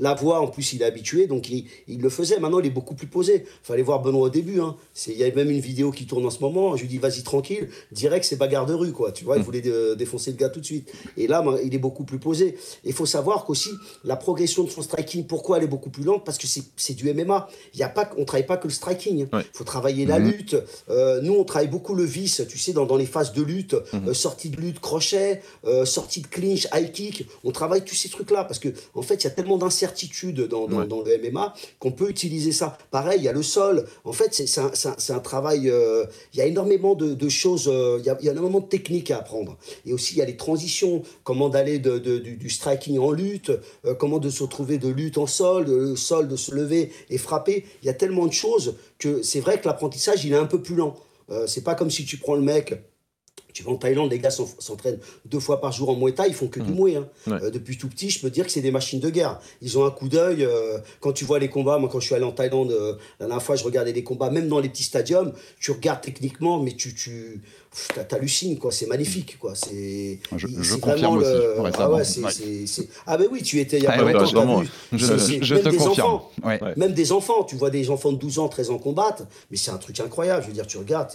Speaker 6: la voix, en plus, il est habitué. Donc, il, il, le faisait. Maintenant, il est beaucoup plus posé. fallait voir Benoît au début. Hein. Il y avait même une vidéo qui tourne en ce moment. Je lui dis, vas-y, tranquille. Direct, c'est bagarre de rue, quoi. Tu vois, il mm. voulait défoncer le gars tout de suite. Et là, il est beaucoup plus posé. Il faut savoir qu'aussi, la progression de son striking, pourquoi elle est beaucoup plus lente? Parce que c'est du MMA. Il y a pas, on travaille pas que le striking. Il faut travailler la mm-hmm. lutte. Euh, nous, on travaille beaucoup le vice, tu sais, dans, dans les phases de lutte, mm-hmm. euh, sortie de lutte, crochet, euh, sortie de clinch, high kick. On travaille tous ces trucs-là parce que, en fait, il y a tellement d'incertitudes dans, dans, dans, le MMA qu'on peut utiliser ça. Pareil, il y a le sol. En fait, c'est un, un, travail euh, il y a énormément de, choses, euh, il, y a, énormément de techniques à apprendre. Et aussi, il y a les transitions, comment d'aller du, striking en lutte, euh, comment de se retrouver de lutte en sol, de sol, de se lever et frapper. Il y a tellement de choses que c'est vrai que l'apprentissage, il est un peu plus lent. c'est pas comme si tu prends le mec tu vas en Thaïlande, les gars s'entraînent deux fois par jour en Muay Thai, ils font que du mmh. Muay. Hein. Euh, depuis tout petit, je peux dire que c'est des machines de guerre. Ils ont un coup d'œil. Euh, quand tu vois les combats, moi quand je suis allé en Thaïlande, euh, la dernière fois, je regardais les combats, même dans les petits stadiums, tu regardes techniquement, mais tu, tu, t'hallucines quoi c'est magnifique quoi c'est
Speaker 4: je, je confirme aussi
Speaker 6: le... ah ouais, c'est ah ben oui tu étais il y a
Speaker 4: ah, pas longtemps je, je, te
Speaker 6: des
Speaker 4: confirme.
Speaker 6: enfants, même des enfants tu vois des enfants de 12 ans 13 ans combattre mais c'est un truc incroyable je veux dire tu regardes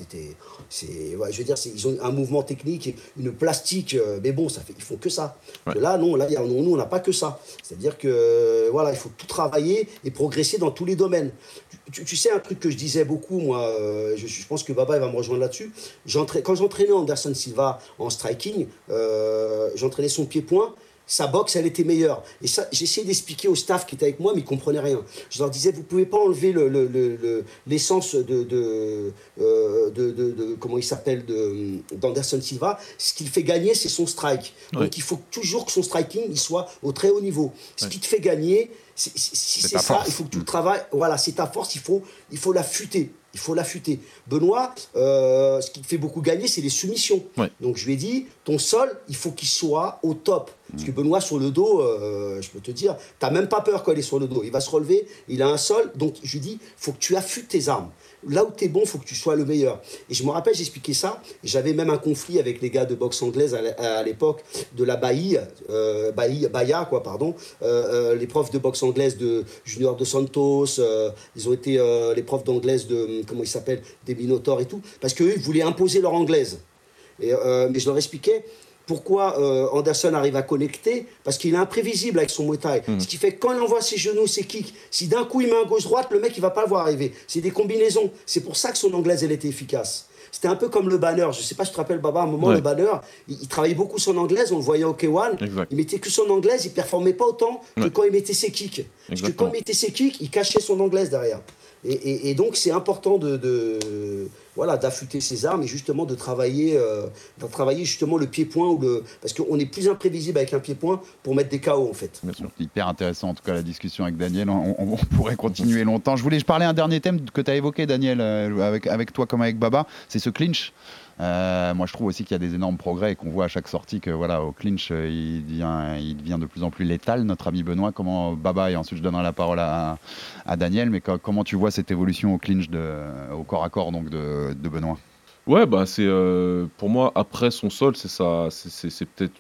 Speaker 6: c'est ouais, je veux dire ils ont un mouvement technique une plastique euh, mais bon ça fait ils font que ça. Là non là nous on n'a pas que ça. C'est à dire que voilà il faut tout travailler et progresser dans tous les domaines. Tu, sais un truc que je disais beaucoup moi euh, je, pense que Baba il va me rejoindre là-dessus quand j'entraînais Anderson Silva en striking, euh, j'entraînais son pied-point sa boxe, elle était meilleure. Et ça, j'essayais d'expliquer au staff qui était avec moi, mais ils comprenaient rien. Je leur disais, vous pouvez pas enlever l'essence le, le, de, euh, de, de, de, comment il s'appelle, d'Anderson Silva. Ce qu'il fait gagner, c'est son strike. Donc il faut toujours que son striking, il soit au très haut niveau. Ce qui te fait gagner, si c'est ça, il faut que tu le travailles. Voilà, c'est ta force, il faut, il faut l'affûter. Il faut l'affûter. Benoît, euh, ce qui te fait beaucoup gagner, c'est les soumissions. Donc je lui ai dit, ton sol, il faut qu'il soit au top. Parce que Benoît, sur le dos, euh, je peux te dire, t'as même pas peur quand il est sur le dos. Il va se relever, il a un sol. Donc, je lui dis, faut que tu affûtes tes armes. Là où tu es bon, faut que tu sois le meilleur. Et je me rappelle, j'expliquais ça. J'avais même un conflit avec les gars de boxe anglaise à l'époque de la Bahia, euh, Bahia, quoi, pardon. Euh, euh, les profs de boxe anglaise de Junior de Santos, euh, ils ont été les profs d'anglaise de, comment ils s'appellent, des Minotaurs et tout. Parce qu'eux, ils voulaient imposer leur anglaise. Et, mais je leur expliquais, pourquoi euh, Anderson arrive à connecter Parce qu'il est imprévisible avec son Muay Thai. Mhm. Ce qui fait que quand il envoie ses genoux, ses kicks, si d'un coup il met un gauche-droite, le mec il va pas le voir arriver. C'est des combinaisons. C'est pour ça que son anglaise elle était efficace. C'était un peu comme le banner. Je sais pas si tu te rappelles, Baba, à un moment, le banner, il, travaillait beaucoup son anglaise. On le voyait au K1. Il mettait que son anglaise. Il performait pas autant que quand il mettait ses kicks. Parce que quand il mettait ses kicks, il cachait son anglaise derrière. Et, donc, c'est important de, voilà, d'affûter ses armes et justement de travailler, euh, justement le pied-point ou le, parce qu'on est plus imprévisible avec un pied-point pour mettre des KO en fait.
Speaker 4: Bien sûr. Hyper intéressant en tout cas la discussion avec Daniel. On, pourrait continuer longtemps. Je voulais parlais un dernier thème que tu as évoqué, Daniel, euh, avec toi comme avec Baba, c'est ce clinch. Euh, moi, je trouve aussi qu'il y a des énormes progrès et qu'on voit à chaque sortie que voilà, au clinch, euh, il devient, il de plus en plus létal, notre ami Benoît. Comment Baba, et ensuite je donnerai la parole à, Daniel, mais comment tu vois cette évolution au clinch, au corps à corps donc de, Benoît?
Speaker 2: Ouais, bah c'est euh, pour moi après son sol, c'est ça, c'est peut-être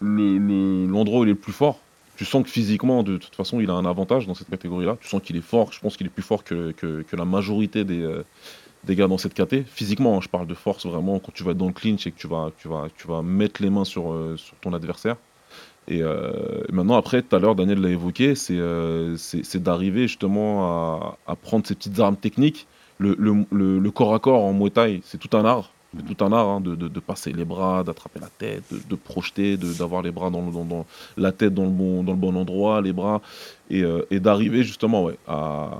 Speaker 2: l'endroit le, où il est le plus fort. Tu sens que physiquement, de toute façon, il a un avantage dans cette catégorie-là. Tu sens qu'il est fort. Je pense qu'il est plus fort que la majorité des, des gars dans cette caté. Physiquement, hein, je parle de force vraiment quand tu vas dans le clinch et que tu vas, tu vas, tu vas mettre les mains sur, euh, ton adversaire. Et euh, maintenant, après, tout à l'heure, Daniel l'a évoqué, c'est euh, d'arriver justement à, prendre ces petites armes techniques. Le, corps à corps en Muay Thai, c'est tout un art. C'est tout un art hein, de, passer les bras, d'attraper la tête, de, projeter, d'avoir les bras dans, la tête dans le bon, endroit, les bras, et, et d'arriver justement à,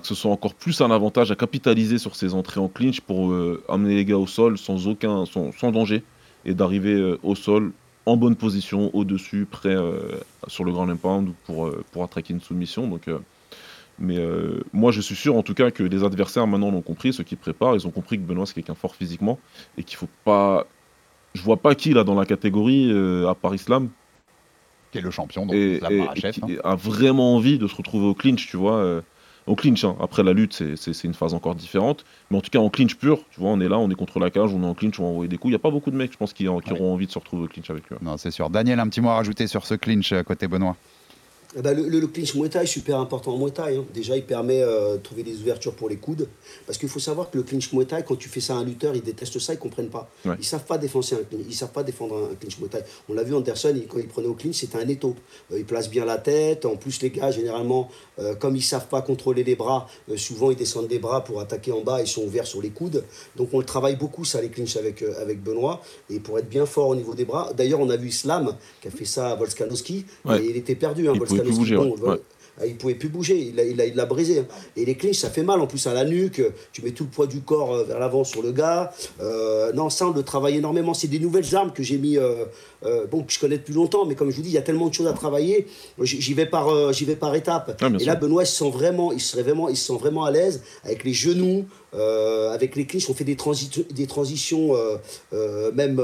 Speaker 2: que ce soit encore plus un avantage à capitaliser sur ses entrées en clinch pour euh, amener les gars au sol sans aucun sans, danger et d'arriver euh, au sol en bonne position au-dessus prêt euh, sur le grand impound pour pour attraquer une soumission donc mais moi je suis sûr en tout cas que les adversaires maintenant l'ont compris ceux qui préparent ils ont compris que Benoît c'est quelqu'un fort physiquement et qu'il faut pas je vois pas qui là dans la catégorie à part Islam
Speaker 4: qui est le champion donc et,
Speaker 2: et, chef, hein. a vraiment envie de se retrouver au clinch tu vois au clinch. Hein. Après la lutte, c'est une phase encore différente. Mais en tout cas, en clinch pur, tu vois, on est là, on est contre la cage, on est en clinch, on va envoyer des coups. Il n'y a pas beaucoup de mecs, je pense, qui, auront envie de se retrouver au clinch avec lui.
Speaker 4: Non, c'est sûr. Daniel, un petit mot à rajouter sur ce clinch euh, côté Benoît?
Speaker 6: Eh ben, le, le, clinch Muay Thai est super important en Muay Thai. Hein. Déjà, il permet euh, de trouver des ouvertures pour les coudes. Parce qu'il faut savoir que le clinch Muay Thai, quand tu fais ça à un lutteur, ils détestent ça, ils ne comprennent pas. Ils ne savent pas défendre un, ils savent pas défendre un, clinch Muay Thai. On l'a vu, Anderson, quand il prenait au clinch, c'était un étau. Euh, il place bien la tête. En plus, les gars, généralement, euh, comme ils ne savent pas contrôler les bras, souvent ils descendent des bras pour attaquer en bas, ils sont ouverts sur les coudes. Donc on le travaille beaucoup, ça, les clinches avec, avec Benoît. Et pour être bien fort au niveau des bras. D'ailleurs, on a vu Slam qui a fait ça à Volkanovski. Et il était perdu, hein, Ah, il pouvait plus bouger, il l'a il a, il a brisé. Hein. Et les clinches, ça fait mal en plus à la nuque, tu mets tout le poids du corps euh, vers l'avant sur le gars. Euh, non, ça, on le travaille énormément. C'est des nouvelles armes que j'ai mis, euh, bon, que je connais depuis longtemps, mais comme je vous dis, il y a tellement de choses à travailler. J'y vais par, j'y vais par étapes. Ah, et là, Benoît, il se sent vraiment, il serait vraiment, il se sent vraiment à l'aise avec les genoux, avec les clinches. On fait des, des transitions, même,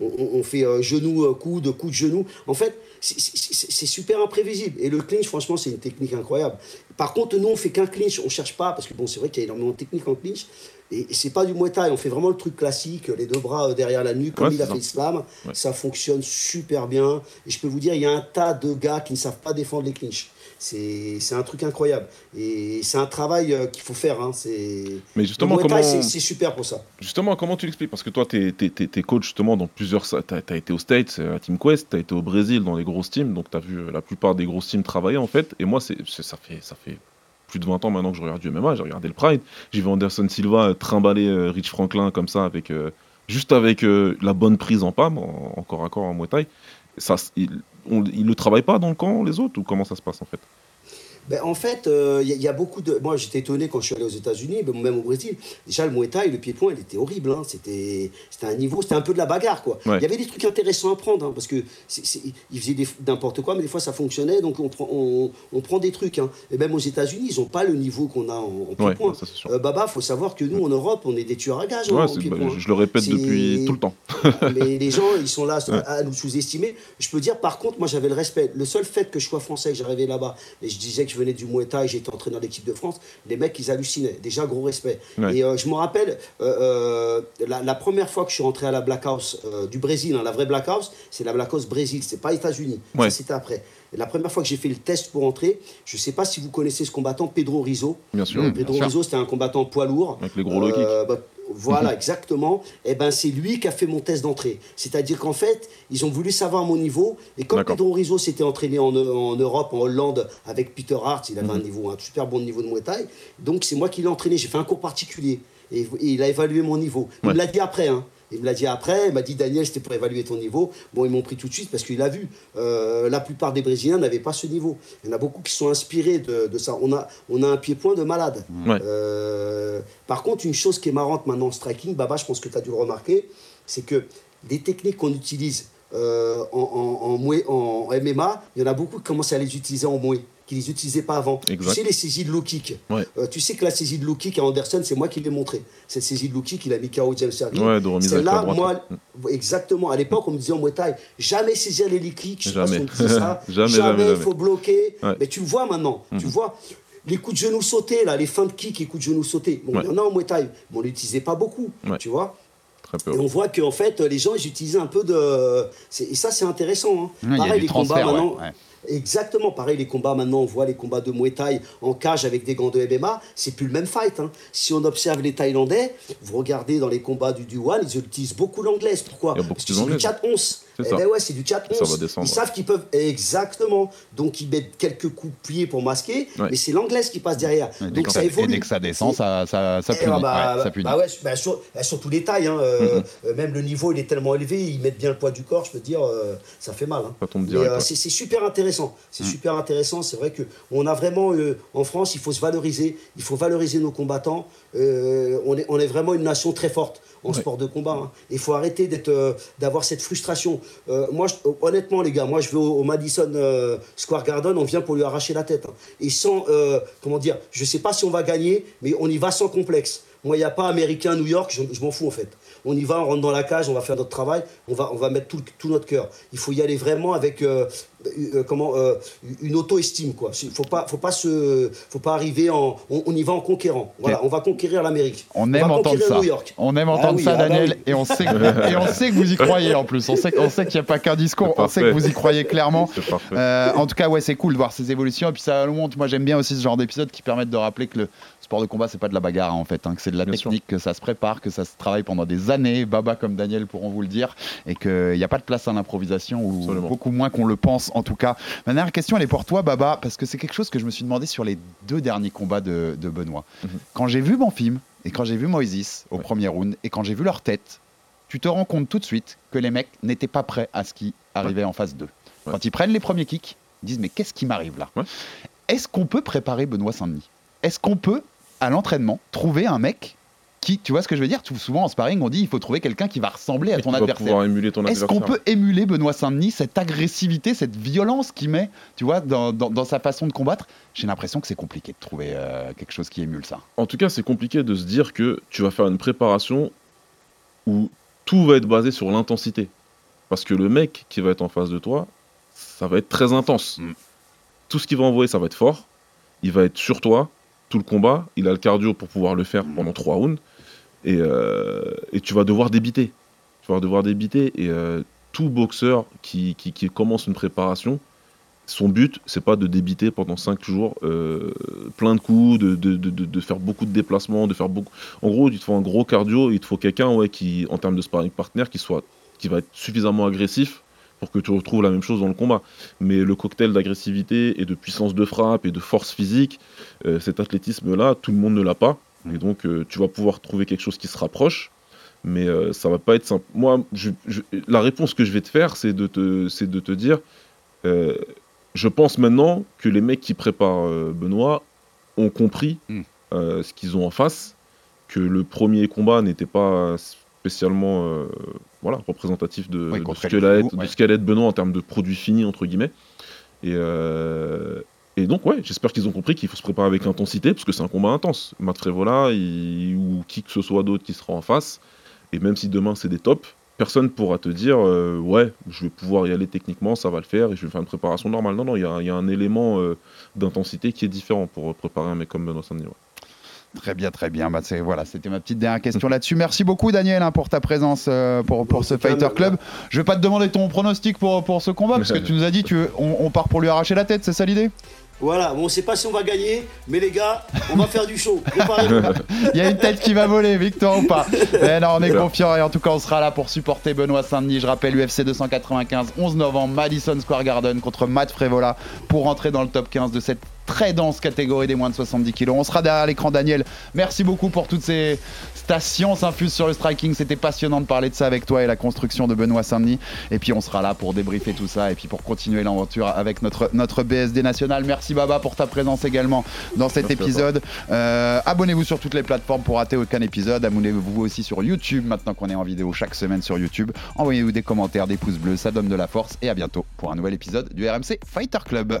Speaker 6: on, on, fait genou, coude, coude, genou. En fait, c'est super imprévisible. Et le clinch, franchement, c'est une technique incroyable. Par contre, nous, on fait qu'un clinch, on cherche pas, parce que bon, c'est vrai qu'il y a énormément de techniques en clinch. Et, c'est pas du Muay Thai, on fait vraiment le truc classique, les deux bras euh, derrière la nuque, comme il a fait Islam. Ça fonctionne super bien. Et je peux vous dire, il y a un tas de gars qui ne savent pas défendre les clinches. C'est un truc incroyable. Et c'est un travail euh, qu'il faut faire. Hein.
Speaker 2: Mais justement, comment...
Speaker 6: c'est super pour ça.
Speaker 2: Justement, comment tu l'expliques? Parce que toi, tu es, coach justement dans plusieurs. Tu as, été aux States, à Team Quest, tu as été au Brésil dans les grosses teams, donc tu as vu euh, la plupart des grosses teams travailler en fait. Et moi, ça, fait, ça fait plus de 20 ans maintenant que je regarde du MMA, j'ai regardé le Pride. J'ai vu Anderson Silva euh, trimballer Rich Franklin comme ça, avec, juste avec la bonne prise en PAM, encore à corps en Muay. Ça, il, ils ne travaillent pas dans le camp, les autres, ou comment ça se passe en fait?
Speaker 6: Ben, en fait, euh, il y, a- il y a beaucoup de. Moi, j'étais étonné quand je suis allé aux États-Unis, ben, même au Brésil. Déjà, le Muay Thai, le pied-point, il était horrible. hein. C'était c'était un niveau, c'était un peu de la bagarre, quoi. Il
Speaker 2: Ouais.
Speaker 6: y avait des trucs intéressants à prendre, hein, parce que c'est- c'est- ils faisaient des- n'importe quoi, mais des fois ça fonctionnait, donc on prend, on, on prend des trucs. hein. Et même aux États-Unis, ils n'ont pas le niveau qu'on a en, en
Speaker 2: Ouais,
Speaker 6: pied-point.
Speaker 2: ça.
Speaker 6: Euh, Baba, faut savoir que nous, en Europe, on est des tueurs à gages.
Speaker 2: Ouais, bah,
Speaker 6: pied-point.
Speaker 2: je, le répète
Speaker 6: C'est-
Speaker 2: depuis tout le temps.
Speaker 6: mais les gens, ils sont là à, à nous sous-estimer. Je peux dire, par contre, moi, j'avais le respect. Le seul fait que je sois français, que j'arrivais là-bas, et je disais que je venais du Muay Thai, j'étais entraîneur de l'équipe de France, les mecs, ils hallucinaient. Déjà, gros respect.
Speaker 2: Ouais.
Speaker 6: Et euh, je me rappelle, euh, euh, la, la première fois que je suis rentré à la Black House euh, du Brésil, hein, la vraie Black House, c'est la Black House Brésil, c'est pas États-Unis.
Speaker 2: Ouais.
Speaker 6: C'était après. Et la première fois que j'ai fait le test pour entrer, je sais pas si vous connaissez ce combattant, Pedro Rizzo.
Speaker 2: Bien sûr. Bien
Speaker 6: Pedro
Speaker 2: sûr.
Speaker 6: Rizzo, c'était un combattant poids lourd.
Speaker 2: Avec les gros low kicks.
Speaker 6: Bah, voilà, exactement. Et ben c'est lui qui a fait mon test d'entrée. C'est-à-dire qu'en fait, ils ont voulu savoir mon niveau. Et comme. Pedro Rizzo s'était entraîné en, en Europe, en Hollande, avec Peter Hart, il avait
Speaker 2: Mhm.
Speaker 6: un niveau, un super bon niveau de Muay Thai. Donc c'est moi qui l'ai entraîné. J'ai fait un cours particulier. Et, et il a évalué mon niveau. Il
Speaker 2: Ouais.
Speaker 6: me l'a dit après. Hein. Il me l'a dit après, il m'a dit Daniel, c'était pour évaluer ton niveau. Bon, ils m'ont pris tout de suite parce qu'il a vu. Euh, la plupart des Brésiliens n'avaient pas ce niveau. Il y en a beaucoup qui sont inspirés de, de ça. On a, on a un pied-point de malade.
Speaker 2: Ouais.
Speaker 6: Euh, par contre, une chose qui est marrante maintenant en striking, Baba, je pense que tu as dû le remarquer, c'est que des techniques qu'on utilise euh, en, en, en MMA, il y en a beaucoup qui commencent à les utiliser en Muay, qui ne les utilisaient pas avant.
Speaker 2: Exact.
Speaker 6: Tu sais, les saisies de low kick.
Speaker 2: Ouais.
Speaker 6: Euh, tu sais que la saisie de low kick à Anderson, c'est moi qui l'ai montré. Cette saisie de low kick, il a mis KO James Sterling.
Speaker 2: Ouais,
Speaker 6: Celle-là, moi, exactement. À l'époque, on me disait en Muay Thai, jamais saisir les low kicks. Je sais pas si
Speaker 2: Jamais.
Speaker 6: on ça.
Speaker 2: Jamais, jamais,
Speaker 6: il faut bloquer.
Speaker 2: Ouais.
Speaker 6: Mais tu le vois maintenant. Tu
Speaker 2: Mhm.
Speaker 6: vois. Les coups de genoux sautés, là, les fins de kick et coups de genoux sautés. Bon, il y en a en Muay Thai, mais on ne l'utilisait pas beaucoup.
Speaker 2: Ouais.
Speaker 6: Tu vois
Speaker 2: Très peu.
Speaker 6: et on voit qu'en fait, les gens, ils utilisaient un peu de. Et ça, c'est intéressant. hein.
Speaker 4: Ouais, il y a
Speaker 6: Pareil,
Speaker 4: du
Speaker 6: les combats maintenant.
Speaker 4: ouais.
Speaker 6: Exactement, pareil, les combats maintenant, on voit les combats de Muay Thai en cage avec des gants de MMA, c'est plus le même fight. hein. Si on observe les Thaïlandais, vous regardez dans les combats du, du One, ils utilisent beaucoup l'anglaise. Pourquoi? Parce que c'est du
Speaker 2: l'anglaise.
Speaker 6: 4-11. Eh
Speaker 2: ça.
Speaker 6: ben ouais, c'est du 4-11.
Speaker 2: Ça va descendre.
Speaker 6: Ils savent qu'ils peuvent. Exactement. Donc ils mettent quelques coups pied pour masquer,
Speaker 2: Ouais.
Speaker 6: mais c'est l'anglaise qui passe derrière.
Speaker 4: Et
Speaker 6: Donc ça
Speaker 4: ça, et
Speaker 6: évolue.
Speaker 4: dès que ça descend, ça, ça, ça punit.
Speaker 6: bah,
Speaker 4: ouais, ça punit.
Speaker 6: bah ouais, bah sur, bah sur tous les tailles. hein, euh, euh, même le niveau, il est tellement élevé, ils mettent bien le poids du corps, je peux te dire, euh, ça fait mal. hein.
Speaker 2: Ça tombe
Speaker 6: Mais,
Speaker 2: direct.
Speaker 6: euh,
Speaker 2: ouais.
Speaker 6: c'est super intéressant. C'est
Speaker 4: Mm.
Speaker 6: super intéressant. C'est vrai que on a vraiment en France, il faut se valoriser. Il faut valoriser nos combattants. On, est, on est vraiment une nation très forte en
Speaker 2: Ouais.
Speaker 6: sport de combat. hein. Il faut arrêter d'être, euh, d'avoir cette frustration. Euh, moi, je- honnêtement, les gars, moi, je vais au, au Madison euh, Square Garden. On vient pour lui arracher la tête. hein. Et sans, euh, comment dire, je sais pas si on va gagner, mais on y va sans complexe. Moi, il n'y a pas américain, New York, je, je m'en fous en fait. On y va, on rentre dans la cage, on va faire notre travail, on va, on va mettre tout, notre cœur. Il faut y aller vraiment avec euh, euh, comment, euh, une auto-estime. quoi. Il ne faut pas, faut pas, se, faut pas arriver en. On, on y va en conquérant. Voilà, on va conquérir l'Amérique.
Speaker 4: On
Speaker 6: va
Speaker 4: aime entendre
Speaker 6: conquérir
Speaker 4: ça.
Speaker 6: New York.
Speaker 4: On aime
Speaker 6: Ah
Speaker 4: entendre
Speaker 6: oui,
Speaker 4: ça,
Speaker 6: ah bah
Speaker 4: Daniel,
Speaker 6: oui.
Speaker 4: et on sait que, et on sait que vous y croyez en plus. On sait, on sait qu'il n'y a pas qu'un discours, on sait que vous y croyez clairement.
Speaker 2: C'est parfait.
Speaker 4: Euh, en tout cas, ouais, c'est cool de voir ces évolutions. Et puis ça montre. Moi, j'aime bien aussi ce genre d'épisodes qui permettent de rappeler que le sport de combat, c'est pas de la bagarre hein, en fait, hein, que c'est de la
Speaker 2: Bien sûr.
Speaker 4: technique, que ça se prépare, que ça se travaille pendant des années. Baba comme Daniel pourront vous le dire, et qu'il n'y a pas de place à l'improvisation ou
Speaker 2: Absolument.
Speaker 4: beaucoup moins qu'on le pense en tout cas. Ma dernière question, elle est pour toi, Baba, parce que c'est quelque chose que je me suis demandé sur les deux derniers combats de, de Benoît.
Speaker 2: Mhm.
Speaker 4: Quand j'ai vu Banfim et quand j'ai vu Moïse au
Speaker 2: Ouais.
Speaker 4: premier round et quand j'ai vu leur tête, tu te rends compte tout de suite que les mecs n'étaient pas prêts à ce qui arrivait en phase 2.
Speaker 2: Ouais.
Speaker 4: Quand ils prennent les premiers kicks, ils disent mais qu'est-ce qui m'arrive là? Est-ce qu'on peut préparer Benoît Saint-Denis? Est-ce qu'on peut, à l'entraînement, trouver un mec qui, tu vois ce que je veux dire? Souvent en sparring, on dit il faut trouver quelqu'un qui va ressembler à ton adversaire. Est-ce qu'on peut émuler Benoît Saint-Denis, cette agressivité, cette violence qu'il met, tu vois, dans, dans- dans sa façon de combattre? J'ai l'impression que c'est compliqué de trouver euh, quelque chose qui émule ça.
Speaker 2: En tout cas, c'est compliqué de se dire que tu vas faire une préparation où tout va être basé sur l'intensité. Parce que le mec qui va être en face de toi, ça va être très intense.
Speaker 4: Mm.
Speaker 2: Tout ce qu'il va envoyer, ça va être fort. Il va être sur toi tout le combat. Il a le cardio pour pouvoir le faire pendant trois rounds. Et, euh, tu vas devoir débiter. Tu vas devoir débiter. Et euh, tout boxeur qui, qui, commence une préparation, son but, c'est pas de débiter pendant 5 jours euh, plein de coups, de, faire beaucoup de déplacements, de faire beaucoup. En gros, il te faut un gros cardio, il te faut quelqu'un qui, en termes de sparring partner, qui, soit, qui va être suffisamment agressif pour que tu retrouves la même chose dans le combat. Mais le cocktail d'agressivité et de puissance de frappe et de force physique, euh, cet athlétisme-là, tout le monde ne l'a pas. Et donc, euh, tu vas pouvoir trouver quelque chose qui se rapproche. Mais euh, ça va pas être simple. Moi, je- je- la réponse que je vais te faire, c'est de te, c'est de te dire, euh, je pense maintenant que les mecs qui préparent Benoît ont compris
Speaker 4: Mm.
Speaker 2: euh, ce qu'ils ont en face, que le premier combat n'était pas spécialement voilà, représentatif de,
Speaker 4: Oui,
Speaker 2: de ce être, de
Speaker 4: ouais.
Speaker 2: ce être Benoît en termes de produit fini, entre guillemets. Et, euh, et donc, ouais, j'espère qu'ils ont compris qu'il faut se préparer avec intensité, parce que c'est un combat intense. Matt Frévola il- ou qui que ce soit d'autre qui sera en face, et même si demain c'est des tops, personne pourra te dire euh, ouais, je vais pouvoir y aller techniquement, ça va le faire, et je vais faire une préparation normale. Non, non, il y a, il y a un élément euh, d'intensité qui est différent pour préparer un mec comme Benoît Saint-Denis. ouais.
Speaker 4: Très bien, très bien. Bah, c'est- voilà, c'était ma petite dernière question là-dessus. Merci beaucoup, Daniel, hein, pour ta présence euh, pour, pour ce Fighter Club. Je vais pas te demander ton pronostic pour, pour ce combat, parce que tu nous as dit tu veux- on, on part pour lui arracher la tête, c'est ça l'idée?
Speaker 6: Voilà, bon, on sait pas si on va gagner, mais les gars, on va faire du show.
Speaker 4: Il y a une tête qui va voler, victoire ou pas? Mais non, on est confiant et en tout cas, on sera là pour supporter Benoît Saint-Denis. Je rappelle, UFC 295, 11 novembre, Madison Square Garden contre Matt Frévola pour rentrer dans le top 15 de cette très dense catégorie des moins de 70 kilos. On sera derrière l'écran, Daniel. Merci beaucoup pour toutes ces ta science infuse sur le striking. C'était passionnant de parler de ça avec toi et la construction de Benoît Saint-Denis. Et puis, on sera là pour débriefer tout ça et puis pour continuer l'aventure avec notre, notre BSD national. Merci Baba pour ta présence également dans cet
Speaker 2: Merci
Speaker 4: épisode. Euh, Abonnez-vous sur toutes les plateformes pour rater aucun épisode. Abonnez-vous aussi sur YouTube maintenant qu'on est en vidéo chaque semaine sur YouTube. Envoyez-nous des commentaires, des pouces bleus, ça donne de la force. Et à bientôt pour un nouvel épisode du RMC Fighter Club.